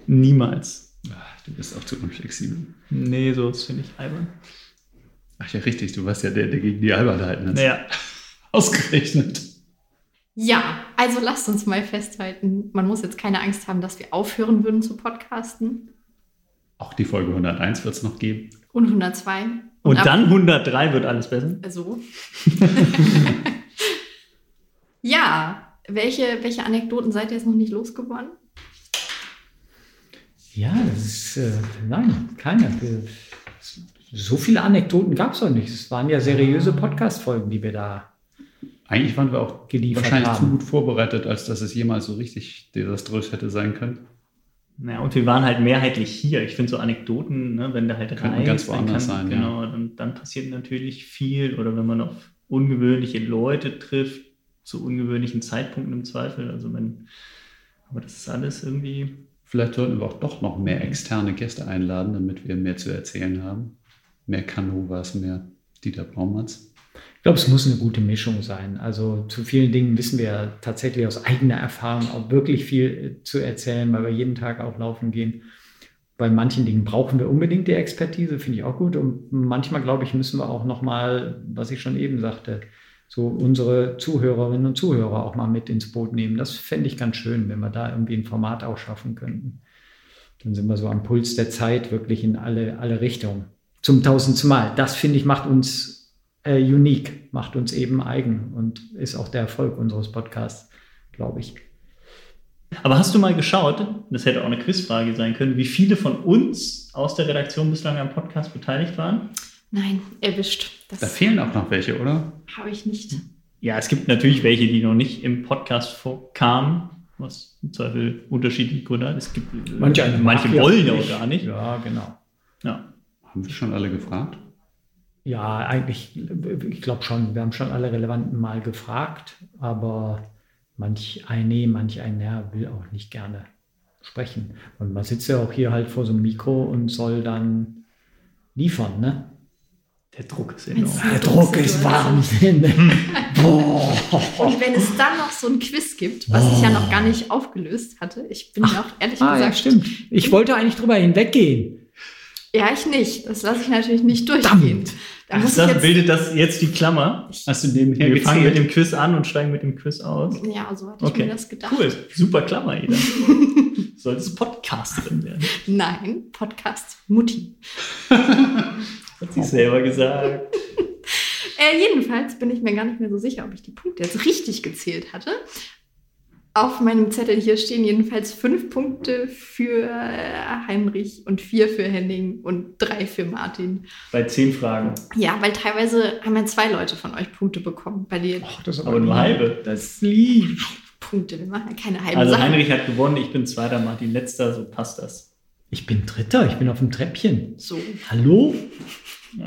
Niemals. Ach, du bist auch zu unflexibel. Nee, so das finde ich albern. Ach ja, richtig. Du warst ja der, der gegen die Albernheiten hat. Naja, (laughs) Ausgerechnet. Ja, also lasst uns mal festhalten, man muss jetzt keine Angst haben, dass wir aufhören würden zu podcasten. Auch die Folge 101 wird es noch geben. Und 102. und ab- dann 103 wird alles besser. So. (laughs) ja, welche, welche Anekdoten seid ihr jetzt noch nicht losgeworden? Ja, das ist, äh, nein, keine. So viele Anekdoten gab es auch nicht. Es waren ja seriöse Podcast-Folgen, die wir da. Eigentlich waren wir auch Geliefert wahrscheinlich haben. zu gut vorbereitet, als dass es jemals so richtig desaströs hätte sein können. Naja, und wir waren halt mehrheitlich hier. Ich finde so Anekdoten, ne, wenn der halt Könnten reist, ganz dann woanders sein, ja. genau, dann, dann passiert natürlich viel. Oder wenn man auf ungewöhnliche Leute trifft, zu ungewöhnlichen Zeitpunkten im Zweifel. Also wenn, aber das ist alles irgendwie. Vielleicht sollten wir auch doch noch mehr externe Gäste einladen, damit wir mehr zu erzählen haben. Mehr Canovas, mehr Dieter Braumatz. Ich glaube, es muss eine gute Mischung sein. Also zu vielen Dingen wissen wir ja tatsächlich aus eigener Erfahrung auch wirklich viel äh, zu erzählen, weil wir jeden Tag auch laufen gehen. Bei manchen Dingen brauchen wir unbedingt die Expertise, finde ich auch gut. Und manchmal, glaube ich, müssen wir auch noch mal, was ich schon eben sagte, so unsere Zuhörerinnen und Zuhörer auch mal mit ins Boot nehmen. Das fände ich ganz schön, wenn wir da irgendwie ein Format auch schaffen könnten. Dann sind wir so am Puls der Zeit wirklich in alle, alle Richtungen. Zum tausendsten Mal. Das, finde ich, macht uns äh, unique, macht uns eben eigen und ist auch der Erfolg unseres Podcasts, glaube ich. Aber hast du mal geschaut, das hätte auch eine Quizfrage sein können, wie viele von uns aus der Redaktion bislang am Podcast beteiligt waren? Nein, erwischt. Da Das fehlen auch noch welche, oder? habe ich nicht. Ja, es gibt natürlich welche, die noch nicht im Podcast vorkamen, was im Zweifel unterschiedliche Gründe hat. Es gibt äh, Manche, eine manche wollen ja auch gar nicht. Ja, genau. Ja. Haben wir schon alle gefragt? Ja, eigentlich, ich glaube schon. Wir haben schon alle Relevanten mal gefragt, aber manch ein Nee, manch ein Ja will auch nicht gerne sprechen. Und man sitzt ja auch hier halt vor so einem Mikro und soll dann liefern, ne? Der Druck ist enorm. eine Der Druck ist Drucksituation Wahnsinn. (laughs) Boah. Und wenn es dann noch so ein Quiz gibt, was ich ja noch gar nicht aufgelöst hatte, ich bin ja auch ehrlich Ah, ja, gesagt. stimmt. Ich wollte eigentlich drüber hinweggehen. Ja, ich nicht. Das lasse ich natürlich nicht durchgehen. Da Ach, muss ich das jetzt, bildet das jetzt die Klammer. Hast du nebenher Wir fangen mit dem Quiz an und steigen mit dem Quiz aus. ja, so hatte ich Okay, mir das gedacht. cool. Super Klammer, Ida. (laughs) Solltest Podcasterin werden. Nein, Podcast Mutti. (laughs) Hat sie selber gesagt. (laughs) Äh, jedenfalls bin ich mir gar nicht mehr so sicher, ob ich die Punkte jetzt richtig gezählt hatte. Auf meinem Zettel hier stehen jedenfalls fünf Punkte für äh, Heinrich und vier für Henning und drei für Martin. Bei zehn Fragen. Ja, weil teilweise haben ja zwei Leute von euch Punkte bekommen. Bei dir Ach, das ist Aber nur halbe. Das lieb. Punkte, wir machen ja keine halben Also Sachen. Heinrich hat gewonnen, ich bin Zweiter, Martin Letzter, so passt das. Ich bin Dritter, ich bin auf dem Treppchen. So. Hallo? (laughs)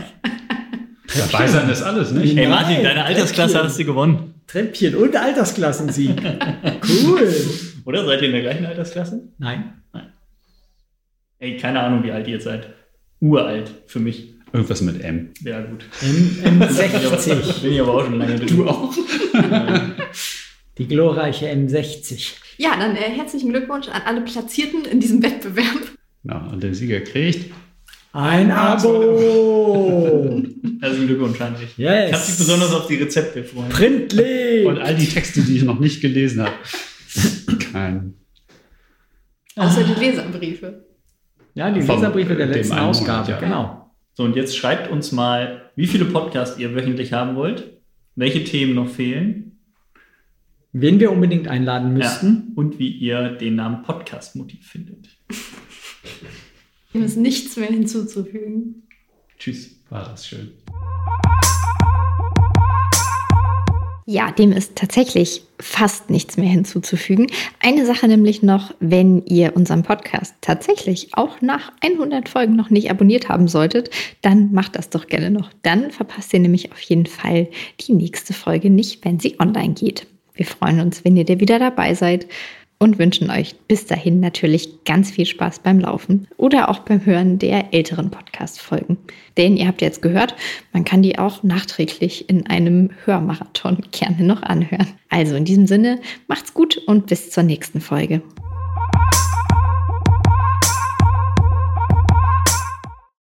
Dabei sein ist alles, nicht? Hey Nein, Martin, deine Altersklasse Treppchen. hast du gewonnen. Treppchen und Altersklassensieg. (laughs) cool. Oder seid ihr in der gleichen Altersklasse? Nein. Ey, keine Ahnung, wie alt ihr seid. Uralt für mich. Irgendwas mit M. Ja, gut. M M60. (laughs) Bin ich aber auch schon lange drin. Du auch? Die glorreiche M60. Ja, dann äh, herzlichen Glückwunsch an alle Platzierten in diesem Wettbewerb. Ja, und der Sieger kriegt. Ein Abo. (laughs) Herzlichen Glückwunsch, Heinrich. Yes. Ich habe dich besonders auf die Rezepte gefreut. Printlich. Und all die Texte, die ich noch nicht gelesen habe. Kein. Außer die Leserbriefe. Ja, die Vom, Leserbriefe der letzten Monat, Ausgabe, ja. genau. So, und jetzt schreibt uns mal, wie viele Podcasts ihr wöchentlich haben wollt, welche Themen noch fehlen Wen wir unbedingt einladen müssten. ja, und wie ihr den Namen Podcast-Motiv findet. Ihm ist nichts mehr hinzuzufügen. Tschüss. War das schön. Ja, dem ist tatsächlich fast nichts mehr hinzuzufügen. Eine Sache nämlich noch, wenn ihr unseren Podcast tatsächlich auch nach 100 Folgen noch nicht abonniert haben solltet, dann macht das doch gerne noch. Dann verpasst ihr nämlich auf jeden Fall die nächste Folge nicht, wenn sie online geht. Wir freuen uns, wenn ihr da wieder dabei seid und wünschen euch bis dahin natürlich ganz viel Spaß beim Laufen oder auch beim Hören der älteren Podcast-Folgen. Denn ihr habt jetzt gehört, man kann die auch nachträglich in einem Hörmarathon (laughs) gerne noch anhören. Also in diesem Sinne, macht's gut und bis zur nächsten Folge.